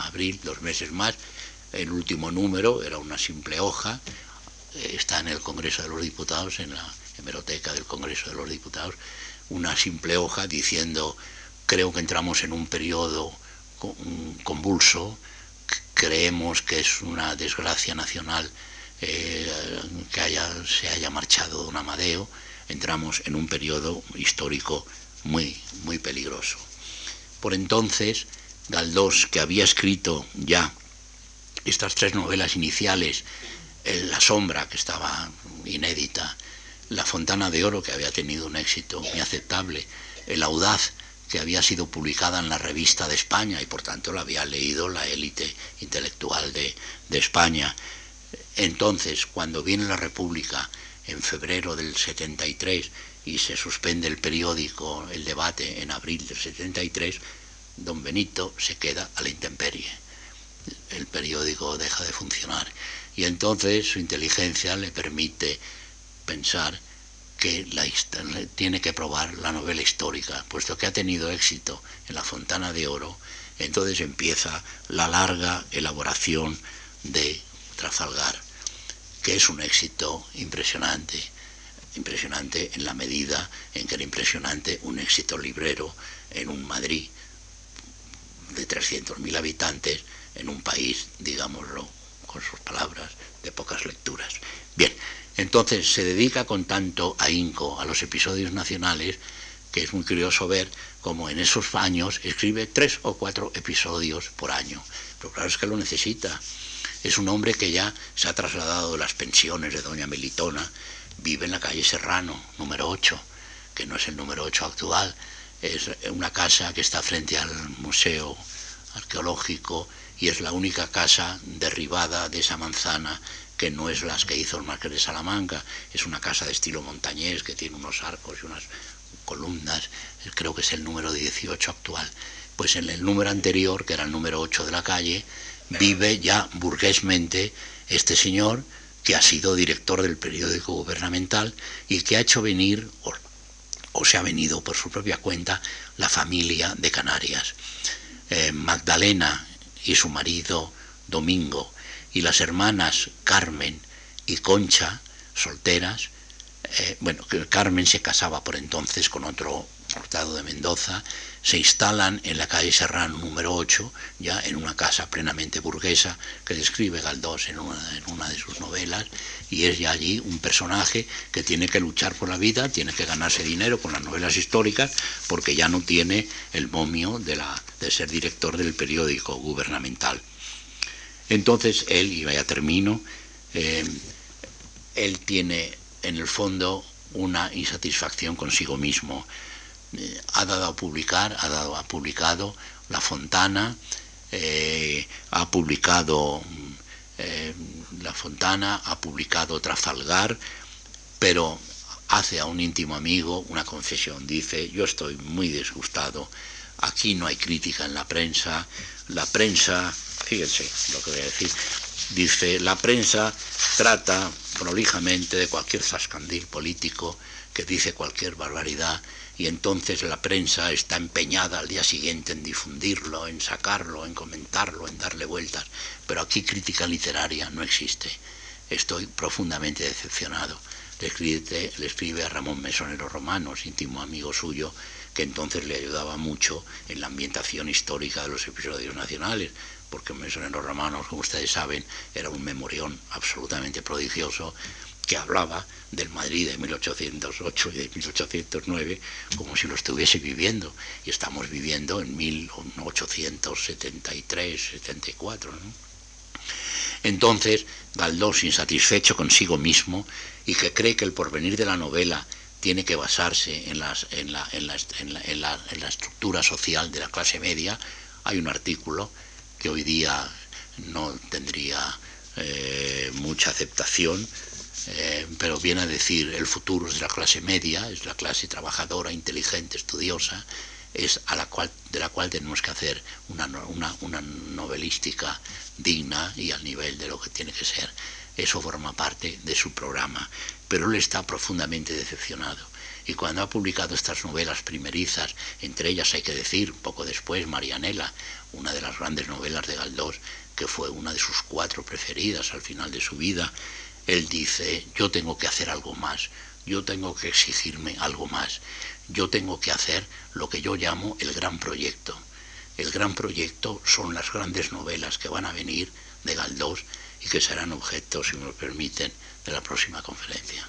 abril, dos meses más. El último número era una simple hoja, eh, está en el Congreso de los Diputados, en la hemeroteca del Congreso de los Diputados, una simple hoja diciendo, creo que entramos en un periodo convulso, creemos que es una desgracia nacional eh, que haya, se haya marchado don Amadeo, entramos en un periodo histórico muy, muy peligroso. Por entonces, Galdós, que había escrito ya estas tres novelas iniciales, La sombra, que estaba inédita, La fontana de oro, que había tenido un éxito muy aceptable, El audaz, que había sido publicada en la revista de España y por tanto la había leído la élite intelectual de, de España, entonces, cuando viene la República en febrero del 73 y se suspende el periódico, el debate en abril del 73, don Benito se queda a la intemperie. El periódico deja de funcionar y entonces su inteligencia le permite pensar que la, tiene que probar la novela histórica, puesto que ha tenido éxito en la Fontana de Oro, entonces empieza la larga elaboración de Trafalgar que es un éxito impresionante, impresionante en la medida en que era impresionante un éxito librero en un Madrid de 300.000 habitantes, en un país, digámoslo con sus palabras, de pocas lecturas. Bien, entonces se dedica con tanto ahínco a los episodios nacionales que es muy curioso ver cómo en esos años escribe tres o cuatro episodios por año. Pero claro es que lo necesita es un hombre que ya se ha trasladado de las pensiones de Doña Melitona, vive en la calle Serrano, número 8, que no es el número 8 actual, es una casa que está frente al Museo Arqueológico y es la única casa derribada de esa manzana que no es las que hizo el Marqués de Salamanca, es una casa de estilo montañés que tiene unos arcos y unas columnas, creo que es el número 18 actual. Pues en el número anterior, que era el número 8 de la calle, vive ya burguesmente este señor que ha sido director del periódico gubernamental y que ha hecho venir, o, se ha venido por su propia cuenta, la familia de Canarias. Eh, Magdalena y su marido Domingo y las hermanas Carmen y Concha, solteras, eh, bueno, Carmen se casaba por entonces con otro Hurtado de Mendoza, se instalan en la calle Serrano número 8, ya en una casa plenamente burguesa que describe Galdós en una, de sus novelas, y es ya allí un personaje que tiene que luchar por la vida, tiene que ganarse dinero con las novelas históricas, porque ya no tiene el momio de, la, de ser director del periódico gubernamental. Entonces él, y ya termino, eh, él tiene en el fondo una insatisfacción consigo mismo eh, ha dado a publicar, ha dado ha publicado La Fontana, eh, ha publicado La Fontana, ha publicado Trafalgar, pero hace a un íntimo amigo una confesión. Dice, yo estoy muy disgustado, aquí no hay crítica en la prensa, la prensa, fíjense lo que voy a decir, dice, la prensa trata prolijamente de cualquier zascandil político que dice cualquier barbaridad y entonces la prensa está empeñada al día siguiente en difundirlo, en sacarlo, en comentarlo, en darle vueltas. Pero aquí crítica literaria no existe. Estoy profundamente decepcionado. Le escribe, le escribe a Ramón Mesonero Romanos, íntimo amigo suyo, que entonces le ayudaba mucho en la ambientación histórica de los episodios nacionales, porque Mesonero Romanos, como ustedes saben, era un memorión absolutamente prodigioso que hablaba del Madrid de 1808 y de 1809 como si lo estuviese viviendo. Y estamos viviendo en 1873, 74. Entonces, Galdós, insatisfecho consigo mismo y que cree que el porvenir de la novela tiene que basarse en, las, en, la, en, la, en, la, en, la, estructura social de la clase media. Hay un artículo que hoy día no tendría eh, mucha aceptación, eh, pero viene a decir el futuro es de la clase media, es la clase trabajadora, inteligente, estudiosa, es a la cual, de la cual tenemos que hacer una, una, una novelística digna y al nivel de lo que tiene que ser. Eso forma parte de su programa pero él está profundamente decepcionado. Y cuando ha publicado estas novelas primerizas, entre ellas hay que decir, poco después, Marianela, una de las grandes novelas de Galdós, que fue una de sus cuatro preferidas al final de su vida, él dice, yo tengo que hacer algo más, yo tengo que exigirme algo más, yo tengo que hacer lo que yo llamo el gran proyecto. El gran proyecto son las grandes novelas que van a venir de Galdós y que serán objeto, si me lo permiten, de la próxima conferencia.